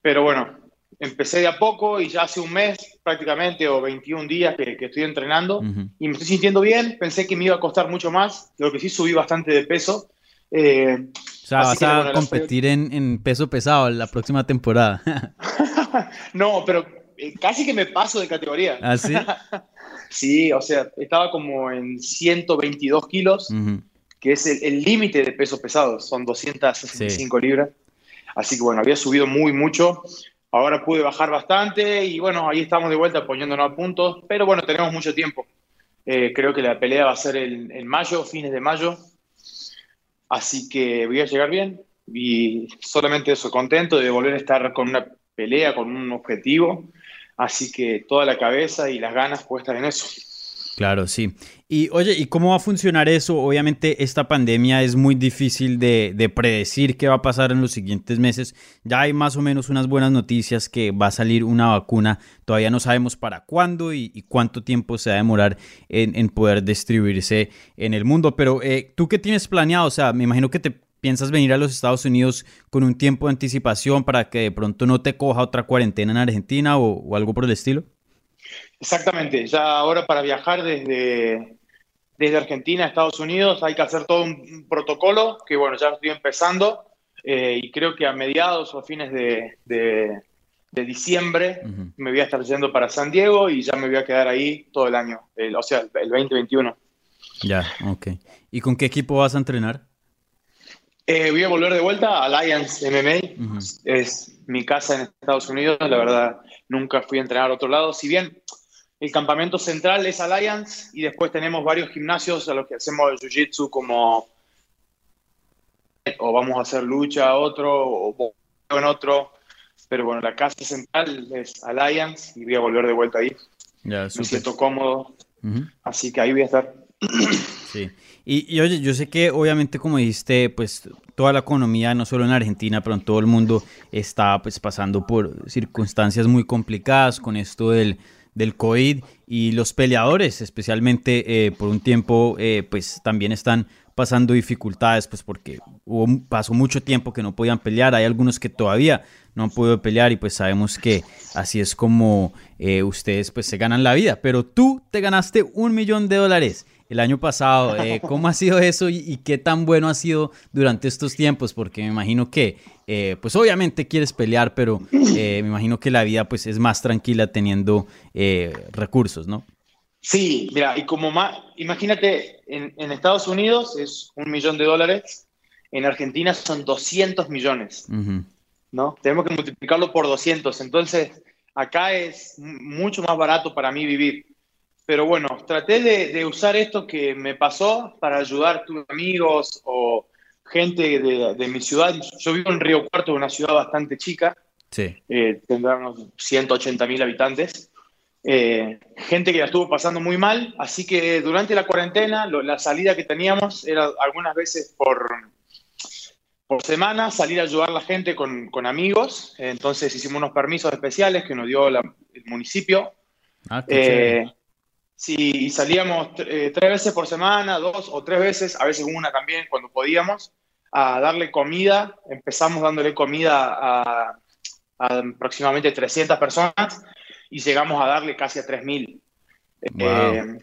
pero bueno, empecé de a poco y ya hace un mes prácticamente o 21 días que, que estoy entrenando uh -huh. y me estoy sintiendo bien. Pensé que me iba a costar mucho más, lo que sí subí bastante de peso. Eh, o sea, vas a bueno, competir en, en, peso pesado la próxima temporada. no, pero eh, casi que me paso de categoría. ¿Ah, sí? sí, o sea, estaba como en 122 kilos, uh -huh. que es el límite de peso pesado, son 265 sí. libras. Así que bueno, había subido muy mucho. Ahora pude bajar bastante y bueno, ahí estamos de vuelta poniéndonos a puntos, pero bueno, tenemos mucho tiempo. Eh, creo que la pelea va a ser en, en, mayo, fines de mayo, así que voy a llegar bien y solamente eso, contento de volver a estar con una pelea, con un objetivo, así que toda la cabeza y las ganas puestas en eso. Claro, sí. Y oye, ¿y cómo va a funcionar eso? Obviamente esta pandemia es muy difícil de, de, predecir qué va a pasar en los siguientes meses. Ya hay más o menos unas buenas noticias que va a salir una vacuna. Todavía no sabemos para cuándo y, cuánto tiempo se va a demorar en, poder distribuirse en el mundo. Pero eh, tú qué tienes planeado? O sea, me imagino que te ¿piensas venir a los Estados Unidos con un tiempo de anticipación para que de pronto no te coja otra cuarentena en Argentina o, algo por el estilo? Exactamente, ya ahora para viajar desde, desde Argentina a Estados Unidos hay que hacer todo un protocolo que bueno, ya estoy empezando eh, y creo que a mediados o a fines de, de, diciembre me voy a estar yendo para San Diego y ya me voy a quedar ahí todo el año, o sea, el 2021. Ya, ok. ¿Y con qué equipo vas a entrenar? Eh, voy a volver de vuelta a Alliance MMA. Es mi casa en Estados Unidos. La verdad, nunca fui a entrenar a otro lado. Si bien el campamento central es Alliance y después tenemos varios gimnasios a los que hacemos el jiu-jitsu como o vamos a hacer lucha a otro o en otro. Pero bueno, la casa central es Alliance y voy a volver de vuelta ahí. Me siento cómodo. Así que ahí voy a estar. Sí. Y, oye, yo sé que obviamente como dijiste, pues toda la economía, no solo en Argentina, pero en todo el mundo, está pues pasando por circunstancias muy complicadas con esto del, del COVID y los peleadores, especialmente eh, por un tiempo, eh, pues también están pasando dificultades, pues porque pasó mucho tiempo que no podían pelear, hay algunos que todavía no han podido pelear y pues sabemos que así es como eh, ustedes pues se ganan la vida, pero tú te ganaste un millón de dólares el año pasado. Eh, ¿Cómo ha sido eso y, qué tan bueno ha sido durante estos tiempos? Porque me imagino que, eh, pues obviamente quieres pelear, pero me imagino que la vida pues es más tranquila teniendo recursos, ¿no? Sí, mira, y como más, imagínate, en, Estados Unidos es un millón de dólares, en Argentina son 200 millones, ¿no? Tenemos que multiplicarlo por 200, entonces acá es mucho más barato para mí vivir. Pero bueno, traté de, usar esto que me pasó para ayudar a tus amigos o gente de, mi ciudad. Yo vivo en Río Cuarto, una ciudad bastante chica, sí. eh, tendrá unos 180 mil habitantes. Eh, gente que la estuvo pasando muy mal, así que durante la cuarentena la salida que teníamos era algunas veces por, por semana salir a ayudar a la gente con, con amigos, entonces hicimos unos permisos especiales que nos dio el municipio. Ah, eh, sí, y salíamos eh, tres veces por semana, dos o tres veces, a veces una también cuando podíamos, a darle comida. Empezamos dándole comida a, a aproximadamente 300 personas y llegamos a darle casi a 3.000. Eh,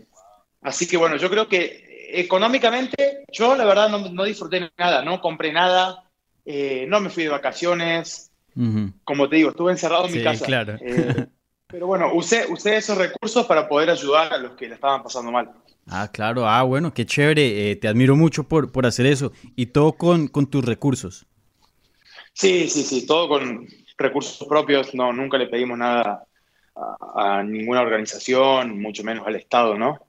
así que bueno, yo creo que económicamente yo la verdad no, disfruté nada, no compré nada, eh, no me fui de vacaciones, como te digo, estuve encerrado en mi casa. Claro. Eh, pero bueno, usé, usé esos recursos para poder ayudar a los que le estaban pasando mal. Ah, claro, ah, bueno, qué chévere, te admiro mucho por, por hacer eso. ¿Y todo con, con tus recursos? Sí, sí, sí, todo con recursos propios, no, nunca le pedimos nada a, ninguna organización, mucho menos al Estado, ¿no?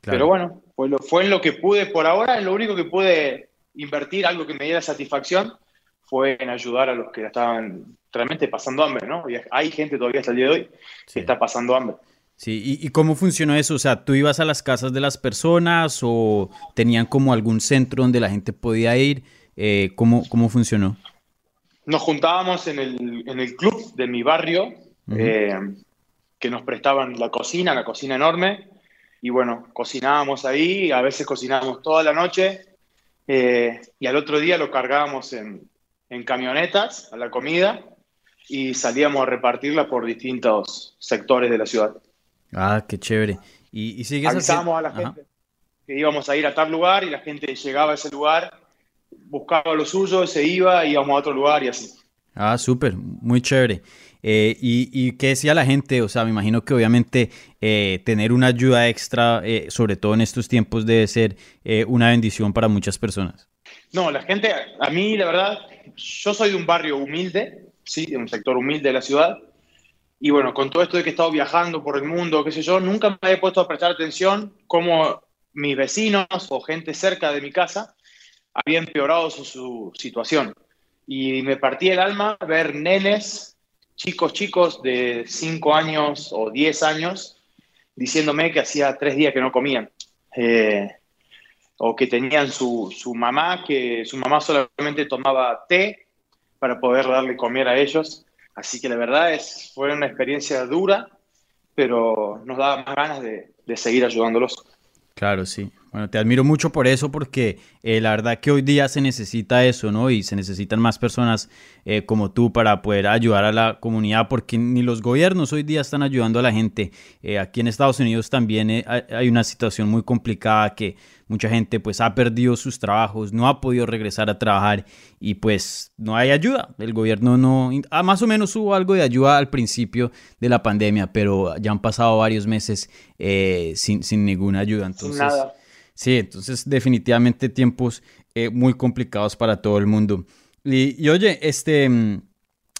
Pero bueno, fue, lo, fue en lo que pude por ahora, en lo único que pude invertir, algo que me diera satisfacción, fue en ayudar a los que estaban realmente pasando hambre, ¿no? Y hay gente todavía hasta el día de hoy que está pasando hambre. Sí, ¿Y, cómo funcionó eso? O sea, ¿tú ibas a las casas de las personas o tenían como algún centro donde la gente podía ir? Eh, ¿cómo, ¿Cómo funcionó? Nos juntábamos en el, en el club de mi barrio, que nos prestaban la cocina, la cocina enorme, y bueno, cocinábamos ahí, a veces cocinábamos toda la noche, eh, y al otro día lo cargábamos en, camionetas a la comida y salíamos a repartirla por distintos sectores de la ciudad. Ah, qué chévere. Y, y sigues Avisábamos a la gente que íbamos a ir a tal lugar y la gente llegaba a ese lugar, buscaba lo suyo, se iba, íbamos a otro lugar y así. Ah, súper, muy chévere. Eh, y, qué decía la gente? O sea, me imagino que obviamente eh, tener una ayuda extra, eh, sobre todo en estos tiempos, debe ser una bendición para muchas personas. No, la gente, a mí la verdad, yo soy de un barrio humilde, sí, de un sector humilde de la ciudad. Y bueno, con todo esto de que he estado viajando por el mundo, qué sé yo, nunca me he puesto a prestar atención cómo mis vecinos o gente cerca de mi casa había empeorado su, su situación. Y me partía el alma ver nenes chicos, chicos de 5 años o 10 años diciéndome que hacía tres días que no comían. Eh, o que tenían su, su, mamá, que su mamá solamente tomaba té para poder darle comer a ellos. Así que la verdad es, fue una experiencia dura, pero nos daba más ganas de, de seguir ayudándolos. Claro, sí. Bueno, te admiro mucho por eso, porque eh, la verdad que hoy día se necesita eso, ¿no? Y se necesitan más personas eh, como tú para poder ayudar a la comunidad, porque ni los gobiernos hoy día están ayudando a la gente. Eh, aquí en Estados Unidos también hay una situación muy complicada que mucha gente pues ha perdido sus trabajos, no ha podido regresar a trabajar y pues no hay ayuda. El gobierno no, ah, más o menos hubo algo de ayuda al principio de la pandemia, pero ya han pasado varios meses sin, sin ninguna ayuda. Entonces, nada. Sí, entonces definitivamente tiempos eh, muy complicados para todo el mundo. Y, oye, este, mm,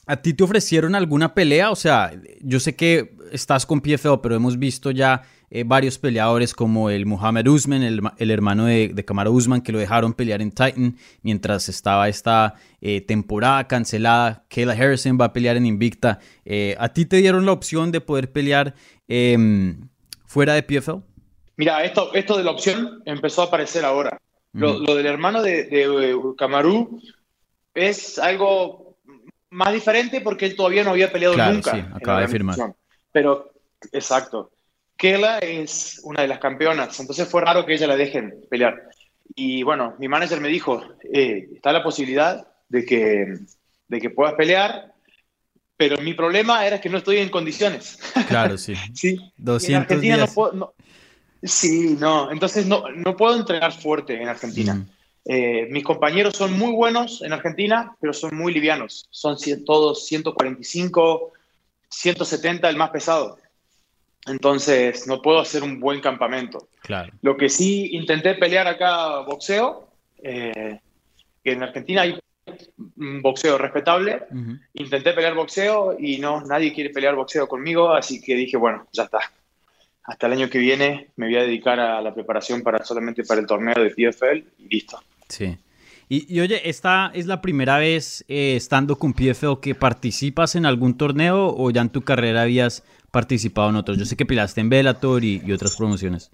¿a ti te ofrecieron alguna pelea? O sea, yo sé que estás con PFL, pero hemos visto ya eh, varios peleadores como el Muhammad Usman, el, hermano de, de Kamaru Usman, que lo dejaron pelear en Titan mientras estaba esta eh, temporada cancelada. Kayla Harrison va a pelear en Invicta. ¿A ti te dieron la opción de poder pelear em, fuera de PFL? Mira, esto, esto de la opción empezó a aparecer ahora. Lo, del hermano de, de Camarú es algo más diferente porque él todavía no había peleado nunca. Sí, acaba de firmar. Pero, exacto. Kela es una de las campeonas, entonces fue raro que ella la dejen pelear. Y bueno, mi manager me dijo, eh, está la posibilidad de que, de que puedas pelear, pero mi problema era que no estoy en condiciones. Claro, sí. sí. 200 en Argentina no puedo, Sí, no, entonces no, no puedo entrenar fuerte en Argentina. Mm. Eh, mis compañeros son muy buenos en Argentina, pero son muy livianos. Son todos 145, 170 el más pesado. Entonces no puedo hacer un buen campamento. Claro. Lo que sí intenté pelear acá boxeo, eh, que en Argentina hay un boxeo respetable. Intenté pelear boxeo y no, nadie quiere pelear boxeo conmigo, así que dije, bueno, ya está hasta el año que viene me voy a dedicar a la preparación para solamente para el torneo de PFL y listo. Sí. Y, oye, ¿esta es la primera vez eh, estando con PFL que participas en algún torneo o ya en tu carrera habías participado en otros? Yo sé que peleaste en Bellator y, otras promociones.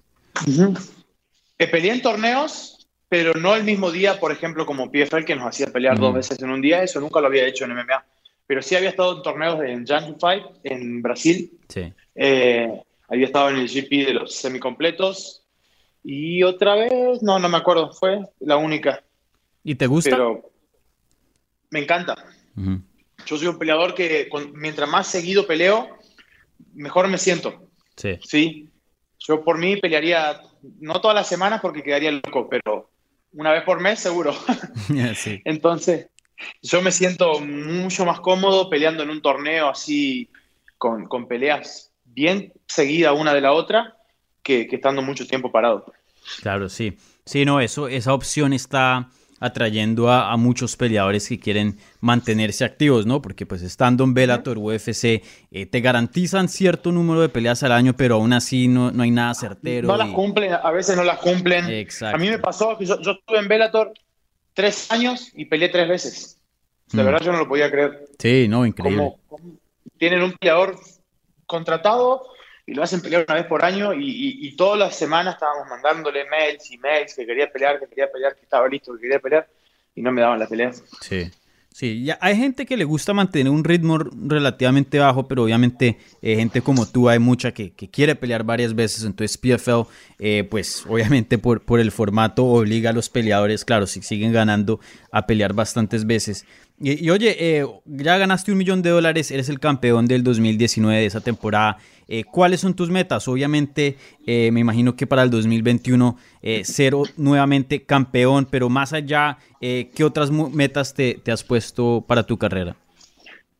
peleé en torneos, pero no el mismo día, por ejemplo, como PFL que nos hacía pelear dos veces en un día. Eso nunca lo había hecho en MMA. Pero sí había estado en torneos en Jungle Fight en Brasil. Sí. Eh, había estado en el GP de los semicompletos. Y otra vez, no, no me acuerdo, fue la única. ¿Y te gusta? Pero me encanta. Yo soy un peleador que mientras más seguido peleo, mejor me siento. Sí. Sí. Yo por mí pelearía, no todas las semanas porque quedaría loco, pero una vez por mes seguro. sí. Entonces, yo me siento mucho más cómodo peleando en un torneo así, con, con peleas bien seguida una de la otra que, estando mucho tiempo parado. Claro, sí. Sí, no, eso, esa opción está atrayendo a, muchos peleadores que quieren mantenerse activos, ¿no? Porque pues estando en Bellator, UFC, eh, te garantizan cierto número de peleas al año, pero aún así no, no hay nada certero. No las cumplen, a veces no las cumplen. Exacto. A mí me pasó que yo, estuve en Bellator tres años y peleé tres veces. De mm. verdad yo no lo podía creer. Sí, no, increíble. tienen un peleador contratado y lo hacen pelear una vez por año y, todas las semanas estábamos mandándole mails y mails que quería pelear, que quería pelear, que estaba listo, que quería pelear y no me daban la pelea. Sí. Sí, ya hay gente que le gusta mantener un ritmo relativamente bajo, pero obviamente eh, gente como tú hay mucha que, quiere pelear varias veces, entonces PFL, eh, pues obviamente por, por el formato obliga a los peleadores, claro, si siguen ganando, a pelear bastantes veces. Y, oye, eh, ya ganaste un millón de dólares, eres el campeón del 2019 de esa temporada. Eh, ¿Cuáles son tus metas? Obviamente, eh, me imagino que para el 2021 ser nuevamente campeón, pero más allá, ¿qué otras metas te, has puesto para tu carrera?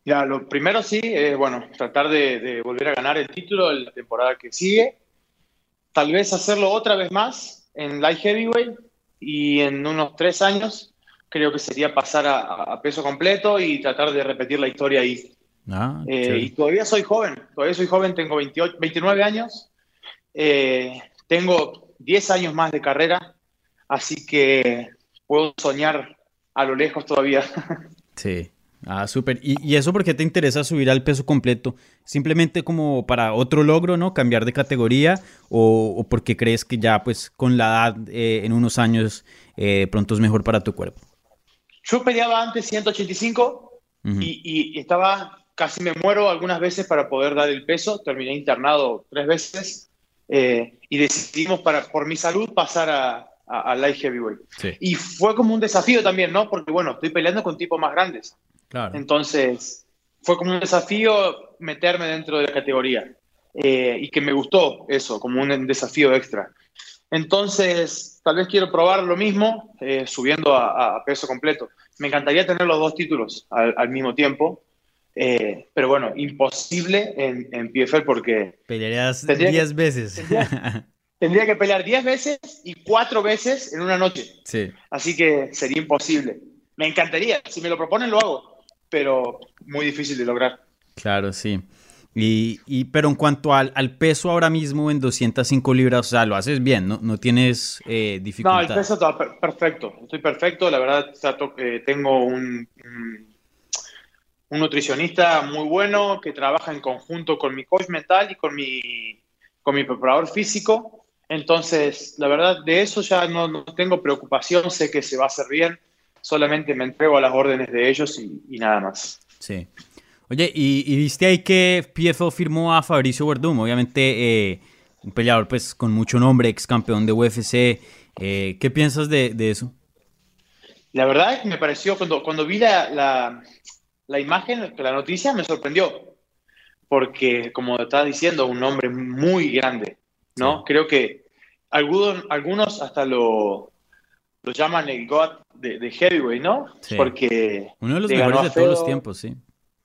Ya, lo primero sí, bueno, tratar de, de, volver a ganar el título en la temporada que sigue. Tal vez hacerlo otra vez más en Light Heavyweight y en unos tres años creo que sería pasar a, peso completo y tratar de repetir la historia ahí. Ah, eh, y todavía soy joven, todavía soy joven, tengo 28, 29 años, eh, tengo 10 años más de carrera, así que puedo soñar a lo lejos todavía. Sí, ah, súper. ¿Y, ¿Y, eso por qué te interesa subir al peso completo? ¿Simplemente como para otro logro, ¿no? Cambiar de categoría o, porque crees que ya pues con la edad eh, en unos años pronto es mejor para tu cuerpo? Yo peleaba antes 185 y, estaba, casi me muero algunas veces para poder dar el peso. Terminé internado tres veces eh, y decidimos para, por mi salud pasar a, a, light heavyweight. Y fue como un desafío también, ¿no? Porque bueno, estoy peleando con tipos más grandes. Claro. Entonces, fue como un desafío meterme dentro de la categoría. Eh, y que me gustó eso, como un desafío extra. Entonces, tal vez quiero probar lo mismo eh, subiendo a, peso completo. Me encantaría tener los dos títulos al, mismo tiempo, eh, pero bueno, imposible en, en PFL porque... Pelearías 10 veces. Tendría, que pelear 10 veces y 4 veces en una noche. Sí. Así que sería imposible. Me encantaría, si me lo proponen lo hago, pero muy difícil de lograr. Claro, sí. Y, pero en cuanto al, al, peso ahora mismo en 205 libras, o sea, lo haces bien, ¿no? No tienes eh, dificultad. No, el peso está perfecto, estoy perfecto, la verdad eh, tengo un, un, nutricionista muy bueno que trabaja en conjunto con mi coach mental y con mi, con mi preparador físico, entonces la verdad de eso ya no, no tengo preocupación, sé que se va a hacer bien, solamente me entrego a las órdenes de ellos y, y nada más. Sí. Oye, y, viste ahí que PFL firmó a Fabricio Verdum, obviamente eh, un peleador pues con mucho nombre, ex campeón de UFC. Eh, ¿Qué piensas de, eso? La verdad es que me pareció, cuando, cuando vi la, la, la imagen, la noticia, me sorprendió. Porque, como estás diciendo, un nombre muy grande, ¿no? Creo que algunos, algunos hasta lo, lo llaman el God de, Heavyweight, ¿no? Porque... Uno de los mejores de todos los tiempos, sí.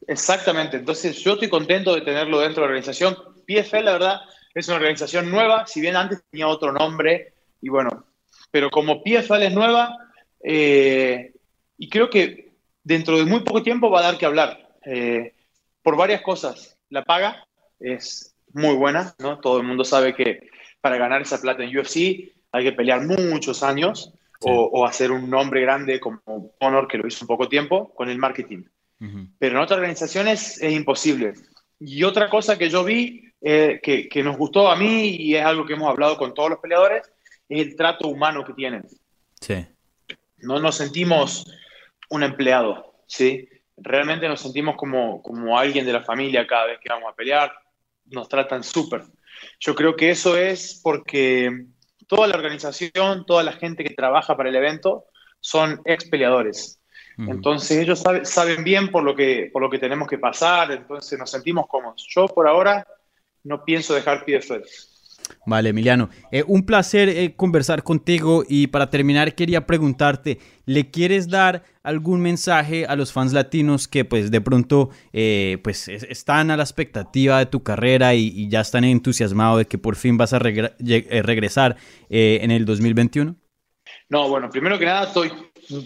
Exactamente, entonces yo estoy contento de tenerlo dentro de la organización. PFL, la verdad, es una organización nueva, si bien antes tenía otro nombre, y bueno, pero como PFL es nueva, eh, y creo que dentro de muy poco tiempo va a dar que hablar, eh, por varias cosas. La paga es muy buena, ¿no? Todo el mundo sabe que para ganar esa plata en UFC hay que pelear muchos años o, o, hacer un nombre grande como Honor, que lo hizo en poco tiempo, con el marketing. Pero en otras organizaciones es imposible. Y otra cosa que yo vi eh, que, que, nos gustó a mí y es algo que hemos hablado con todos los peleadores es el trato humano que tienen. Sí. No nos sentimos un empleado, ¿sí? Realmente nos sentimos como, como alguien de la familia cada vez que vamos a pelear. Nos tratan súper. Yo creo que eso es porque toda la organización, toda la gente que trabaja para el evento son ex peleadores. Entonces ellos saben bien por lo, que, por lo que tenemos que pasar, entonces nos sentimos cómodos. Yo por ahora no pienso dejar de Vale, Emiliano. Eh, un placer eh, conversar contigo y para terminar quería preguntarte, ¿le quieres dar algún mensaje a los fans latinos que pues de pronto eh, pues están a la expectativa de tu carrera y, ya están entusiasmados de que por fin vas a regresar en el 2021? No, bueno, primero que nada estoy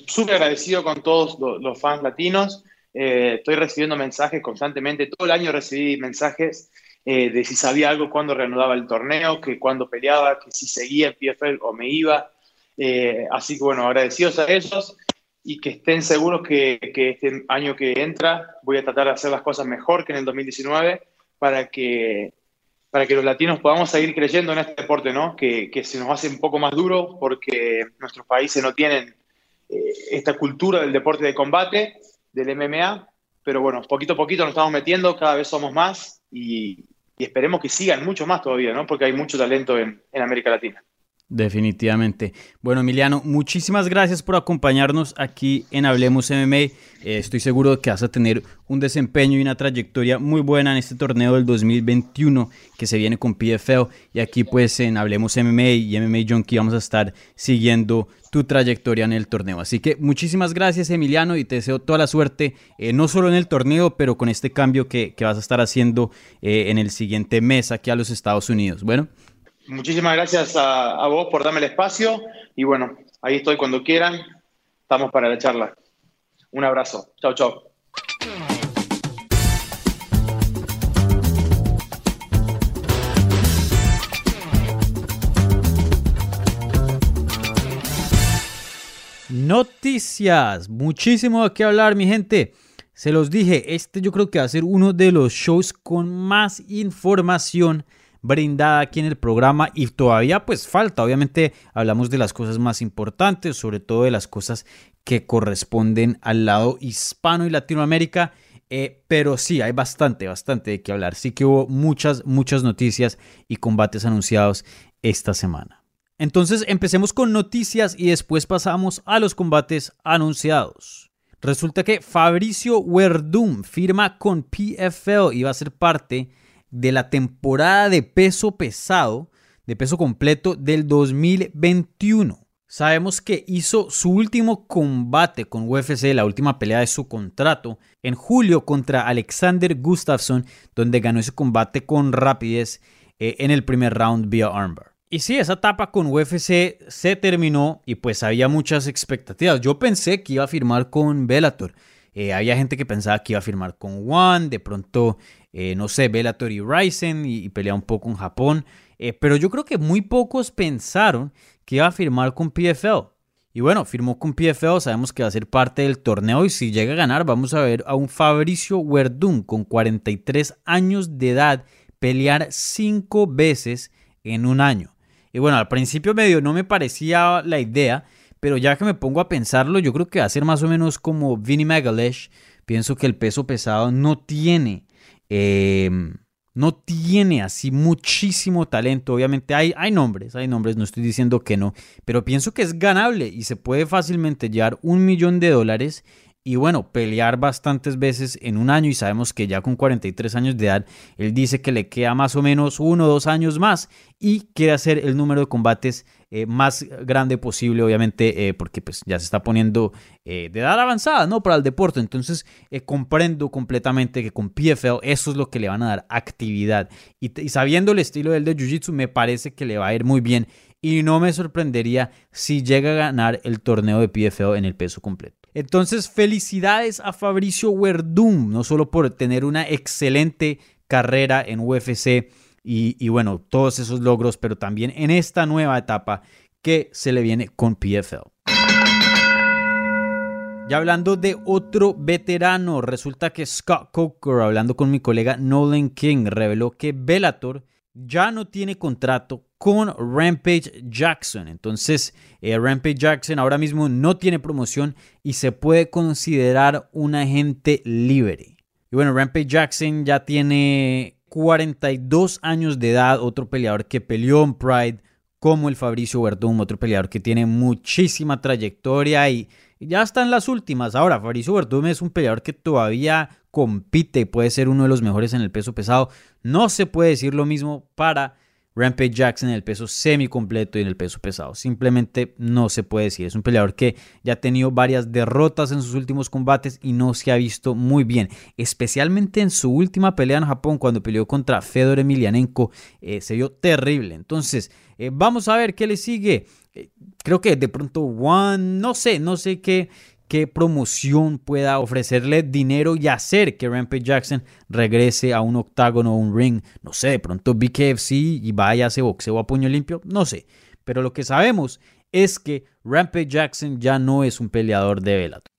súper agradecido con todos los, fans latinos. Eh, estoy recibiendo mensajes constantemente. Todo el año recibí mensajes eh, de si sabía algo cuando reanudaba el torneo, que cuando peleaba, que si seguía en PFL o me iba. Eh, así que bueno, agradecidos a ellos y que estén seguros que, que, este año que entra voy a tratar de hacer las cosas mejor que en el 2019 para que, para que los latinos podamos seguir creyendo en este deporte, ¿no? Que, que se nos hace un poco más duro porque nuestros países no tienen esta cultura del deporte de combate, del MMA, pero bueno, poquito a poquito nos estamos metiendo, cada vez somos más y, esperemos que sigan mucho más todavía, ¿no? Porque hay mucho talento en América Latina. Definitivamente. Bueno, Emiliano, muchísimas gracias por acompañarnos aquí en Hablemos MMA. Eh, estoy seguro de que vas a tener un desempeño y una trayectoria muy buena en este torneo del 2021 que se viene con PFL. Y aquí pues en Hablemos MMA y MMA Junkie vamos a estar siguiendo tu trayectoria en el torneo. Así que muchísimas gracias Emiliano y te deseo toda la suerte, eh, no solo en el torneo, pero con este cambio que, vas a estar haciendo eh, en el siguiente mes aquí a los Estados Unidos. Bueno. Muchísimas gracias a, vos por darme el espacio y bueno, ahí estoy cuando quieran. Estamos para la charla. Un abrazo. Chao, chao. Noticias. Muchísimo de qué hablar, mi gente. Se los dije, este yo creo que va a ser uno de los shows con más información brindada aquí en el programa y todavía pues falta, obviamente hablamos de las cosas más importantes, sobre todo de las cosas que corresponden al lado hispano y Latinoamérica Eh, pero sí, hay bastante, bastante de qué hablar. Sí que hubo muchas, muchas noticias y combates anunciados esta semana. Entonces empecemos con noticias y después pasamos a los combates anunciados. Resulta que Fabricio Werdum firma con PFL y va a ser parte de la temporada de peso pesado, de peso completo del 2021. Sabemos que hizo su último combate con UFC, la última pelea de su contrato, en julio contra Alexander Gustafsson, donde ganó ese combate con rapidez eh, en el primer round vía armbar. Y sí, esa etapa con UFC se terminó y pues había muchas expectativas. Yo pensé que iba a firmar con Bellator. Eh, había gente que pensaba que iba a firmar con One, de pronto, eh, no sé, Bellator y Ryzen y, pelea un poco en Japón. Eh, pero yo creo que muy pocos pensaron que iba a firmar con PFL. Y bueno, firmó con PFL, sabemos que va a ser parte del torneo y si llega a ganar vamos a ver a un Fabricio Werdum con 43 años de edad pelear cinco veces en un año. Y bueno, al principio medio no me parecía la idea, pero ya que me pongo a pensarlo, yo creo que va a ser más o menos como Vinny Magalesh. Pienso que el peso pesado no tiene, eh, no tiene así muchísimo talento. Obviamente hay, hay nombres, hay nombres, no estoy diciendo que no, pero pienso que es ganable y se puede fácilmente llevar un millón de dólares y bueno, pelear bastantes veces en un año y sabemos que ya con 43 años de edad, él dice que le queda más o menos uno o dos años más y quiere hacer el número de combates eh, más grande posible, obviamente, eh, porque pues ya se está poniendo eh, de edad avanzada, ¿no? Para el deporte. Entonces, comprendo completamente que con PFL eso es lo que le van a dar actividad. Y, y sabiendo el estilo del de Jiu-Jitsu, me parece que le va a ir muy bien y no me sorprendería si llega a ganar el torneo de PFL en el peso completo. Entonces, felicidades a Fabricio Werdum, no solo por tener una excelente carrera en UFC y, bueno, todos esos logros, pero también en esta nueva etapa que se le viene con PFL. Ya hablando de otro veterano, resulta que Scott Coker, hablando con mi colega Nolan King, reveló que Bellator ya no tiene contrato con Rampage Jackson. Entonces, eh, Rampage Jackson ahora mismo no tiene promoción y se puede considerar un agente libre. Y bueno, Rampage Jackson ya tiene 42 años de edad, otro peleador que peleó en Pride como el Fabricio Verdum, otro peleador que tiene muchísima trayectoria y ya está en las últimas. Ahora, Fabricio Verdum es un peleador que todavía compite y puede ser uno de los mejores en el peso pesado. No se puede decir lo mismo para Rampage Jackson en el peso semi completo y en el peso pesado. Simplemente no se puede decir. Es un peleador que ya ha tenido varias derrotas en sus últimos combates y no se ha visto muy bien. Especialmente en su última pelea en Japón cuando peleó contra Fedor Emelianenko. Eh, se vio terrible. Entonces, eh, vamos a ver qué le sigue. Eh, creo que de pronto One, no sé, no sé qué, qué promoción pueda ofrecerle dinero y hacer que Rampage Jackson regrese a un octágono o un ring. No sé, de pronto BKFC y vaya a boxeo a puño limpio. No sé. Pero lo que sabemos es que Rampage Jackson ya no es un peleador de Bellator.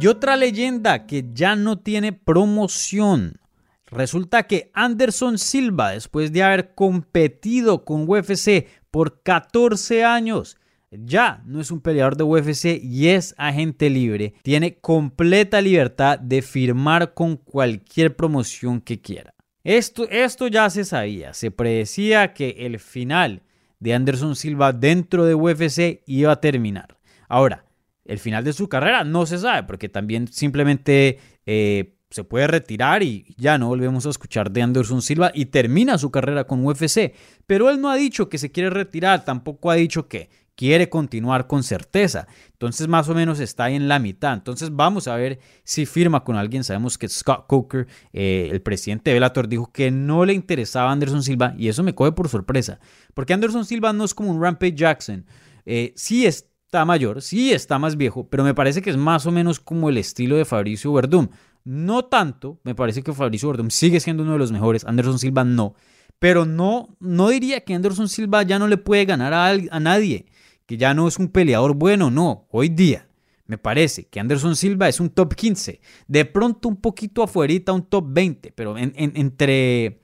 Y otra leyenda que ya no tiene promoción. Resulta que Anderson Silva, después de haber competido con UFC por 14 años, ya no es un peleador de UFC y es agente libre. Tiene completa libertad de firmar con cualquier promoción que quiera. Esto, esto ya se sabía. Se predecía que el final de Anderson Silva dentro de UFC iba a terminar. Ahora, el final de su carrera no se sabe porque también simplemente eh, se puede retirar y ya no volvemos a escuchar de Anderson Silva y termina su carrera con UFC. Pero él no ha dicho que se quiere retirar, tampoco ha dicho que quiere continuar con certeza. Entonces más o menos está ahí en la mitad. Entonces vamos a ver si firma con alguien. Sabemos que Scott Coker, eh, el presidente de Bellator, dijo que no le interesaba a Anderson Silva y eso me coge por sorpresa. Porque Anderson Silva no es como un Rampage Jackson. Eh, sí está mayor, sí está más viejo, pero me parece que es más o menos como el estilo de Fabricio Verdum. No tanto, me parece que Fabricio Verdum sigue siendo uno de los mejores, Anderson Silva no. Pero no, no diría que Anderson Silva ya no le puede ganar a, a nadie que ya no es un peleador bueno, no, hoy día me parece que Anderson Silva es un top 15, de pronto un poquito afuerita un top 20, pero entre,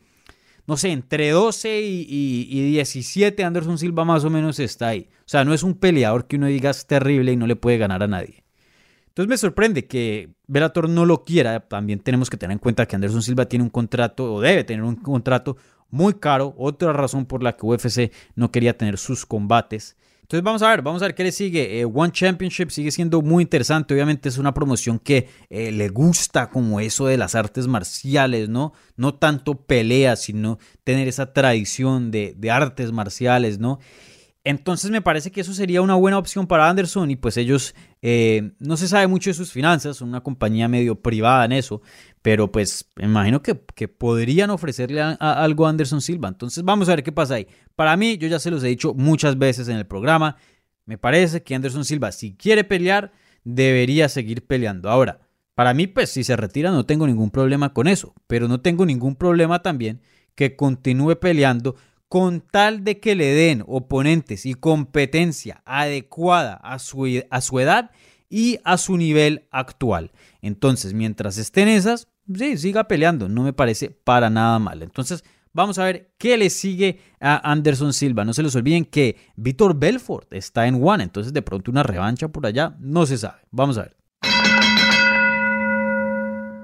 no sé, entre 12 y, y, 17 Anderson Silva más o menos está ahí. O sea, no es un peleador que uno diga es terrible y no le puede ganar a nadie. Entonces me sorprende que Bellator no lo quiera. También tenemos que tener en cuenta que Anderson Silva tiene un contrato o debe tener un contrato muy caro. Otra razón por la que UFC no quería tener sus combates. Entonces vamos a ver, vamos a ver qué le sigue. Eh, One Championship sigue siendo muy interesante. Obviamente es una promoción que eh, le gusta como eso de las artes marciales, ¿no? No tanto pelea, sino tener esa tradición de artes marciales, ¿no? Entonces me parece que eso sería una buena opción para Anderson y pues ellos eh, no se sabe mucho de sus finanzas, son una compañía medio privada en eso, pero pues me imagino que, podrían ofrecerle algo a Anderson Silva. Entonces vamos a ver qué pasa ahí. Para mí, yo ya se los he dicho muchas veces en el programa, me parece que Anderson Silva si quiere pelear, debería seguir peleando. Ahora, para mí pues si se retira no tengo ningún problema con eso, pero no tengo ningún problema también que continúe peleando con tal de que le den oponentes y competencia adecuada a su, a su edad y a su nivel actual. Entonces, mientras estén esas, sí, siga peleando, no me parece para nada mal. Entonces, vamos a ver qué le sigue a Anderson Silva. No se les olviden que Víctor Belfort está en One, entonces de pronto una revancha por allá, no se sabe. Vamos a ver.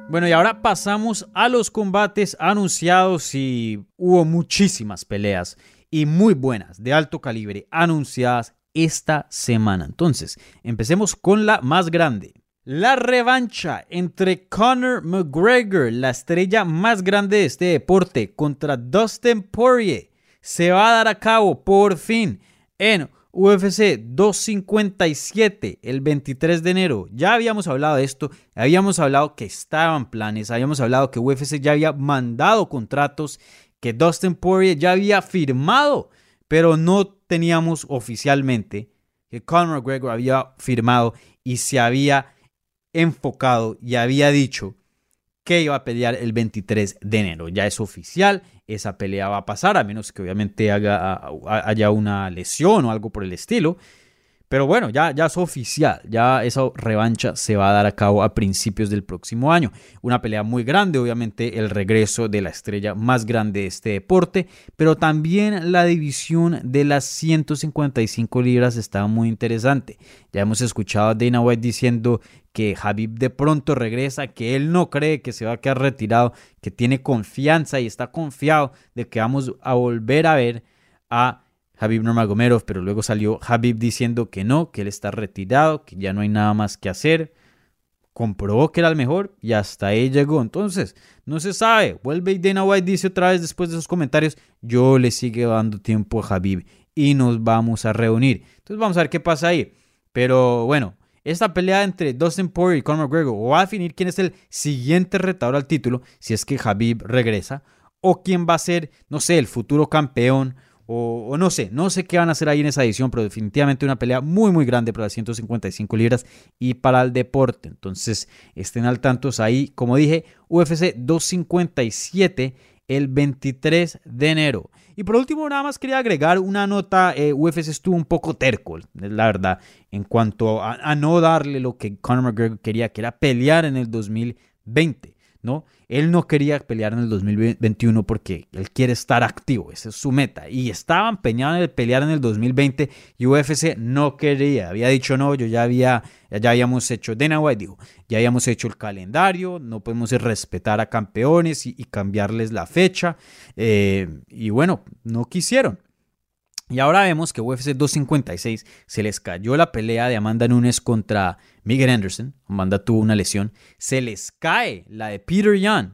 Bueno, y ahora pasamos a los combates anunciados y hubo muchísimas peleas y muy buenas de alto calibre anunciadas esta semana. Entonces, empecemos con la más grande. La revancha entre Conor McGregor, la estrella más grande de este deporte, contra Dustin Poirier, se va a dar a cabo por fin en UFC 257 el 23 de enero. Ya habíamos hablado de esto, habíamos hablado que estaban planes, habíamos hablado que UFC ya había mandado contratos, que Dustin Poirier ya había firmado, pero no teníamos oficialmente que Conor McGregor había firmado y se había enfocado y había dicho que iba a pelear el 23 de enero. Ya es oficial, esa pelea va a pasar, a menos que obviamente haya una lesión o algo por el estilo. Pero bueno, ya, ya es oficial, ya esa revancha se va a dar a cabo a principios del próximo año. Una pelea muy grande, obviamente el regreso de la estrella más grande de este deporte, pero también la división de las 155 libras está muy interesante. Ya hemos escuchado a Dana White diciendo que Habib de pronto regresa, que él no cree que se va a quedar retirado, que tiene confianza y está confiado de que vamos a volver a ver a Habib Nurmagomedov, pero luego salió Habib diciendo que no, que él está retirado, que ya no hay nada más que hacer. Comprobó que era el mejor y hasta ahí llegó. Entonces, no se sabe. Vuelve y Dana White dice otra vez después de esos comentarios, yo le sigo dando tiempo a Habib y nos vamos a reunir. Entonces vamos a ver qué pasa ahí. Pero bueno, esta pelea entre Dustin Poirier y Conor McGregor va a definir quién es el siguiente retador al título, si es que Habib regresa, o quién va a ser, no sé, el futuro campeón o, no sé, no sé qué van a hacer ahí en esa edición, pero definitivamente una pelea muy muy grande para las 155 libras y para el deporte. Entonces estén al tanto ahí, como dije, UFC 257 el 23 de enero. Y por último, nada más quería agregar una nota. Eh, UFC estuvo un poco terco, la verdad, en cuanto a, a, no darle lo que Conor McGregor quería, que era pelear en el 2020. ¿No? Él no quería pelear en el 2021 porque él quiere estar activo, esa es su meta. Y estaba empeñado en pelear en el 2020 y UFC no quería, había dicho no, yo ya había, ya habíamos hecho, Dana White dijo, ya habíamos hecho el calendario, no podemos respetar a campeones y, cambiarles la fecha. Eh, y bueno, no quisieron. Y ahora vemos que UFC 256 se les cayó la pelea de Amanda Nunes contra Miguel Anderson. Amanda tuvo una lesión. Se les cae la de Peter Young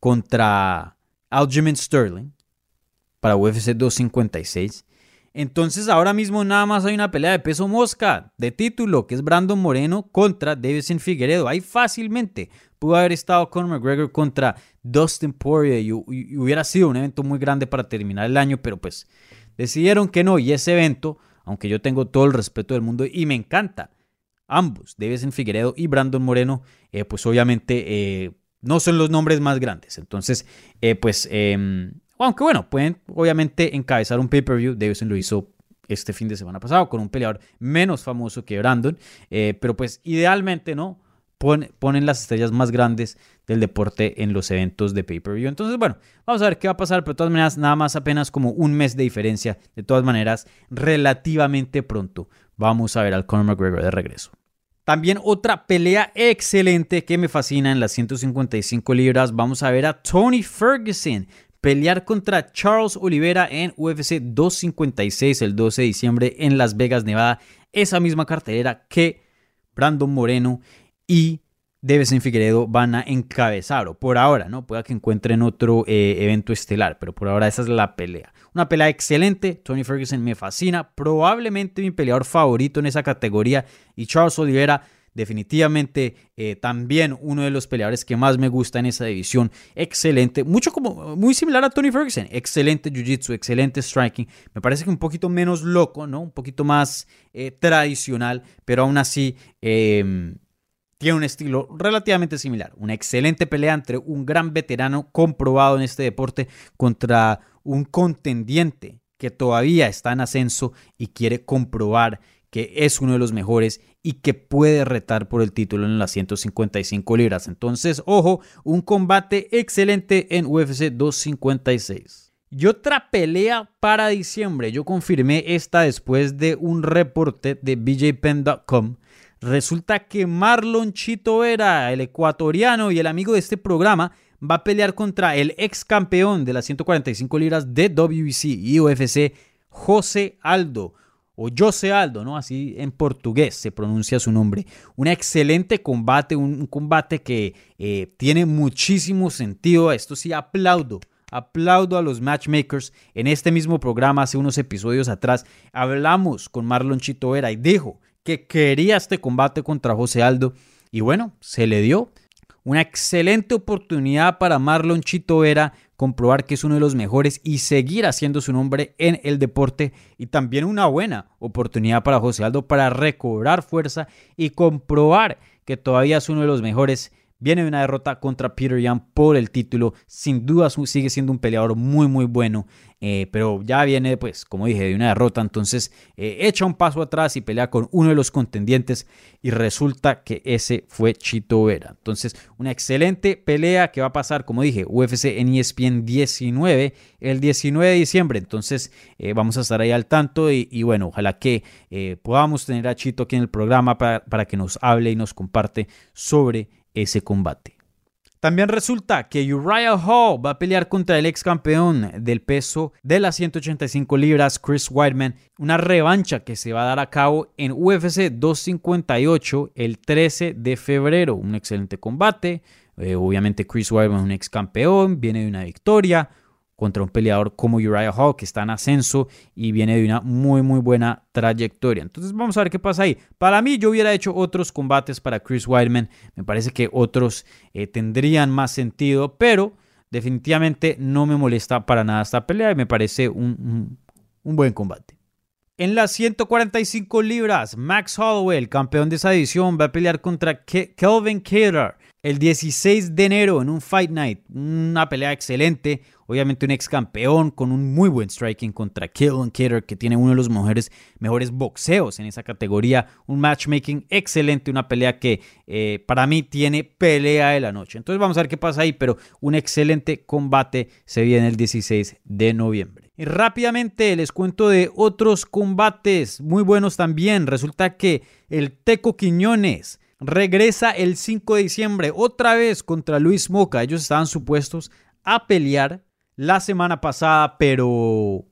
contra Aljamain Sterling para UFC 256. Entonces ahora mismo nada más hay una pelea de peso mosca de título que es Brandon Moreno contra Davison Figueredo. Ahí fácilmente pudo haber estado Conor McGregor contra Dustin Poirier y hubiera sido un evento muy grande para terminar el año, pero pues Decidieron que no y ese evento, aunque yo tengo todo el respeto del mundo y me encanta, ambos, en Figueredo y Brandon Moreno, eh, pues obviamente eh, no son los nombres más grandes. Entonces, eh, pues, em, aunque bueno, pueden obviamente encabezar un pay-per-view, Davison lo hizo este fin de semana pasado con un peleador menos famoso que Brandon, pero pues idealmente, ¿no? ponen las estrellas más grandes del deporte en los eventos de pay-per-view. Entonces, bueno, vamos a ver qué va a pasar, pero de todas maneras, nada más apenas como un mes de diferencia. De todas maneras, relativamente pronto vamos a ver al Conor McGregor de regreso. También otra pelea excelente que me fascina en las 155 libras. Vamos a ver a Tony Ferguson pelear contra Charles Oliveira en UFC 256 el 12 de diciembre en Las Vegas, Nevada. Esa misma cartelera que Brandon Moreno y Devesen Figueredo van a encabezar, o por ahora, ¿no? Pueda que encuentren otro eh, evento estelar, pero por ahora esa es la pelea. Una pelea excelente, Tony Ferguson me fascina, probablemente mi peleador favorito en esa categoría, y Charles Oliveira definitivamente eh, también uno de los peleadores que más me gusta en esa división. Excelente, mucho como muy similar a Tony Ferguson. Excelente jiu-jitsu, excelente striking. Me parece que un poquito menos loco, ¿no? Un poquito más eh, tradicional, pero aún así em, tiene un estilo relativamente similar. Una excelente pelea entre un gran veterano comprobado en este deporte contra un contendiente que todavía está en ascenso y quiere comprobar que es uno de los mejores y que puede retar por el título en las 155 libras. Entonces, ojo, un combate excelente en UFC 256. Y otra pelea para diciembre. Yo confirmé esta después de un reporte de BJPen.com. Resulta que Marlon Chito Vera, el ecuatoriano y el amigo de este programa, va a pelear contra el ex campeón de las 145 libras de WBC y UFC, José Aldo o José Aldo, ¿no? Así en portugués se pronuncia su nombre. Un excelente combate, un, combate que eh, tiene muchísimo sentido. Esto sí, aplaudo. Aplaudo a los matchmakers. En este mismo programa, hace unos episodios atrás, hablamos con Marlon Chitoera y dijo que quería este combate contra José Aldo. Y bueno, se le dio. Una excelente oportunidad para Marlon Chitoera comprobar que es uno de los mejores y seguir haciendo su nombre en el deporte y también una buena oportunidad para José Aldo para recobrar fuerza y comprobar que todavía es uno de los mejores Viene de una derrota contra Peter Young por el título. Sin duda sigue siendo un peleador muy muy bueno. Eh, pero ya viene, pues, como dije, de una derrota. Entonces eh, echa un paso atrás y pelea con uno de los contendientes. Y resulta que ese fue Chito Vera. Entonces, una excelente pelea que va a pasar, como dije, UFC en ESPN 19, el 19 de diciembre. Entonces, eh, vamos a estar ahí al tanto. Y, bueno, ojalá que podamos tener a Chito aquí en el programa para, para que nos hable y nos comparte sobre ese combate. También resulta que Uriah Hall va a pelear contra el ex campeón del peso de las 185 libras, Chris Weidman, una revancha que se va a dar a cabo en UFC 258 el 13 de febrero. Un excelente combate. Eh, obviamente Chris Weidman es un ex campeón, viene de una victoria contra un peleador como Uriah Hall, que está en ascenso y viene de una muy, muy buena trayectoria. Entonces vamos a ver qué pasa ahí. Para mí, yo hubiera hecho otros combates para Chris Weidman. Me parece que otros eh, tendrían más sentido, pero definitivamente no me molesta para nada esta pelea y me parece un, un buen combate. En las 145 libras, Max Holloway, el campeón de esa edición, va a pelear contra Kelvin Cater el 16 de enero en un Fight Night. Una pelea excelente. Obviamente un ex campeón con un muy buen striking contra Killon Kidder que tiene uno de los mejores, mejores boxeos en esa categoría. Un matchmaking excelente, una pelea que eh, para mí tiene pelea de la noche. Entonces vamos a ver qué pasa ahí, pero un excelente combate se viene el 16 de noviembre. Y rápidamente les cuento de otros combates muy buenos también. Resulta que el Teco Quiñones regresa el 5 de diciembre otra vez contra Luis Moca. Ellos estaban supuestos a pelear la semana pasada, pero,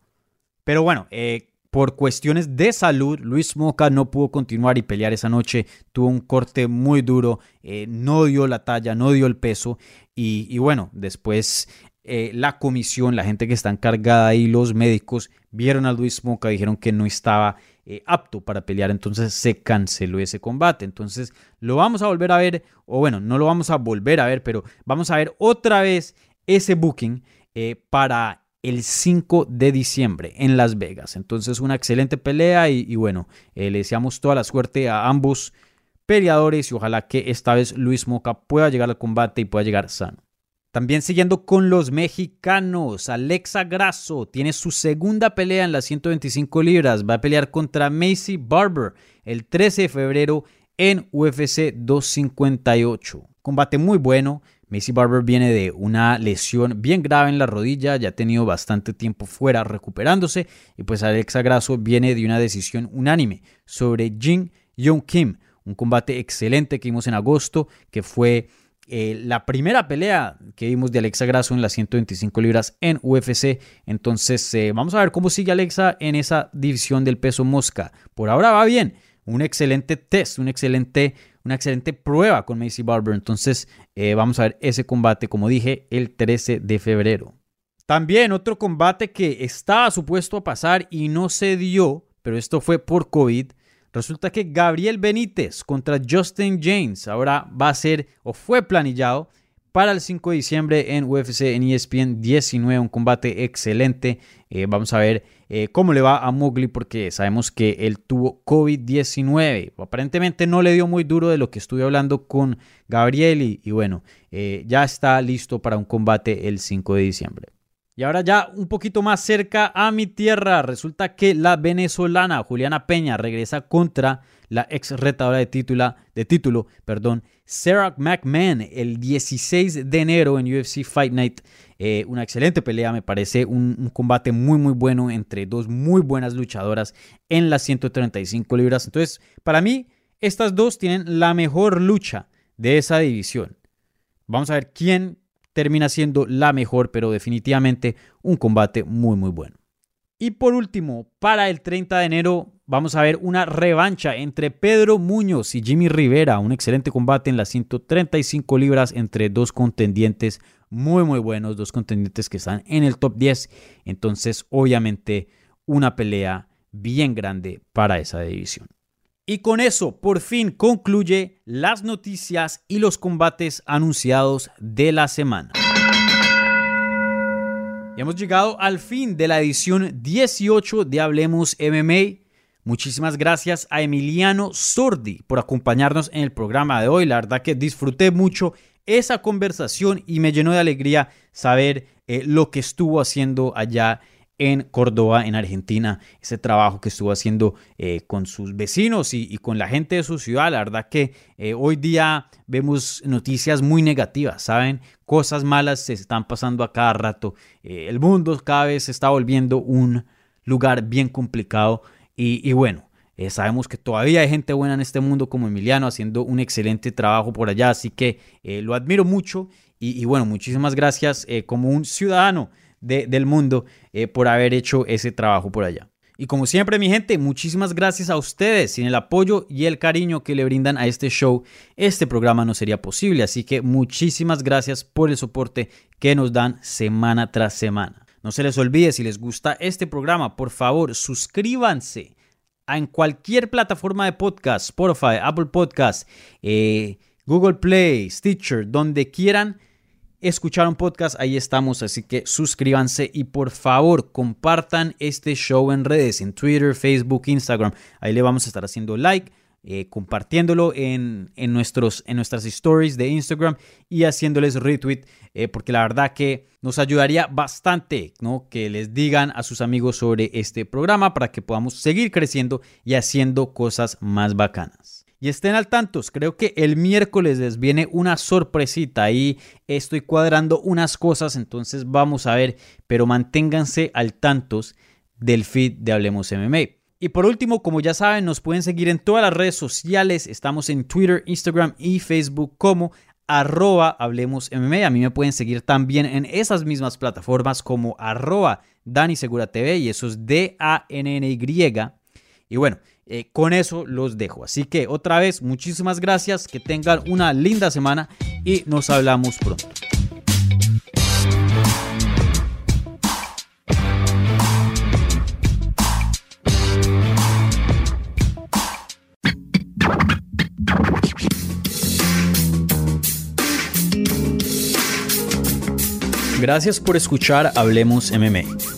pero bueno, eh, por cuestiones de salud, Luis Moca no pudo continuar y pelear esa noche. Tuvo un corte muy duro, eh, no dio la talla, no dio el peso. Y, y bueno, después eh, la comisión, la gente que está encargada ahí, los médicos, vieron a Luis Moca, dijeron que no estaba eh, apto para pelear, entonces se canceló ese combate. Entonces lo vamos a volver a ver, o bueno, no lo vamos a volver a ver, pero vamos a ver otra vez ese booking eh, para el 5 de diciembre en Las Vegas. Entonces una excelente pelea y, bueno, eh, le deseamos toda la suerte a ambos peleadores y ojalá que esta vez Luis Moca pueda llegar al combate y pueda llegar sano. También siguiendo con los mexicanos, Alexa Grasso tiene su segunda pelea en las 125 libras. Va a pelear contra Macy Barber el 13 de febrero en UFC 258. Combate muy bueno. Macy Barber viene de una lesión bien grave en la rodilla, ya ha tenido bastante tiempo fuera recuperándose. Y pues Alexa Grasso viene de una decisión unánime sobre Jin Young Kim, un combate excelente que vimos en agosto, que fue eh, la primera pelea que vimos de Alexa Grasso en las 125 libras en UFC. Entonces, eh, vamos a ver cómo sigue Alexa en esa división del peso mosca. Por ahora va bien. Un excelente test, un excelente, una excelente prueba con Macy Barber. Entonces, eh, vamos a ver ese combate, como dije, el 13 de febrero. También otro combate que estaba supuesto a pasar y no se dio, pero esto fue por COVID, Resulta que Gabriel Benítez contra Justin James ahora va a ser o fue planillado para el 5 de diciembre en UFC en ESPN 19, un combate excelente. Eh, vamos a ver eh, cómo le va a Mowgli porque sabemos que él tuvo COVID-19. Aparentemente no le dio muy duro de lo que estuve hablando con Gabriel y, bueno, eh, ya está listo para un combate el 5 de diciembre. Y ahora ya un poquito más cerca a mi tierra, resulta que la venezolana Juliana Peña regresa contra la ex retadora de, título, de título, perdón, Sarah McMahon el 16 de enero en UFC Fight Night. Eh, una excelente pelea, me parece un, un, combate muy muy bueno entre dos muy buenas luchadoras en las 135 libras. Entonces, para mí, estas dos tienen la mejor lucha de esa división. Vamos a ver quién termina siendo la mejor, pero definitivamente un combate muy muy bueno. Y por último, para el 30 de enero vamos a ver una revancha entre Pedro Muñoz y Jimmy Rivera, un excelente combate en las 135 libras entre dos contendientes muy muy buenos, dos contendientes que están en el top 10, entonces obviamente una pelea bien grande para esa división. Y con eso, por fin concluye las noticias y los combates anunciados de la semana. Y hemos llegado al fin de la edición 18 de Hablemos MMA. Muchísimas gracias a Emiliano Sordi por acompañarnos en el programa de hoy. La verdad que disfruté mucho esa conversación y me llenó de alegría saber eh, lo que estuvo haciendo allá en Córdoba, en Argentina, ese trabajo que estuvo haciendo eh, con sus vecinos y, con la gente de su ciudad. La verdad que eh, hoy día vemos noticias muy negativas, ¿saben? Cosas malas se están pasando a cada rato. Eh, el mundo cada vez se está volviendo un lugar bien complicado y, bueno. sabemos que todavía hay gente buena en este mundo como Emiliano haciendo un excelente trabajo por allá, así que lo admiro mucho y, y bueno, muchísimas gracias como un ciudadano del mundo eh, por haber hecho ese trabajo por allá. Y como siempre, mi gente, muchísimas gracias a ustedes. Sin el apoyo y el cariño que le brindan a este show, este programa no sería posible. Así que muchísimas gracias por el soporte que nos dan semana tras semana. No se les olvide, si les gusta este programa, por favor, suscríbanse en cualquier plataforma de podcast, Spotify, Apple Podcast, eh, Google Play, Stitcher, donde quieran escuchar un podcast, ahí estamos, así que suscríbanse y por favor compartan este show en redes, en Twitter, Facebook, Instagram, ahí le vamos a estar haciendo like. Eh, compartiéndolo en, nuestros, en nuestras stories de Instagram y haciéndoles retweet, eh, porque la verdad que nos ayudaría bastante ¿no? que les digan a sus amigos sobre este programa para que podamos seguir creciendo y haciendo cosas más bacanas. Y estén al tanto, creo que el miércoles les viene una sorpresita ahí. Estoy cuadrando unas cosas, entonces vamos a ver, pero manténganse al tanto del feed de Hablemos MMA. Y por último, como ya saben, nos pueden seguir en todas las redes sociales. Estamos en Twitter, Instagram y Facebook como arroba Hablemos MMA. A mí me pueden seguir también en esas mismas plataformas como arroba Dani Segura TV y eso es D-A-N-N-Y. Y bueno, eh, con eso los dejo. Así que otra vez, muchísimas gracias, que tengan una linda semana y nos hablamos pronto. Gracias por escuchar Hablemos MMA.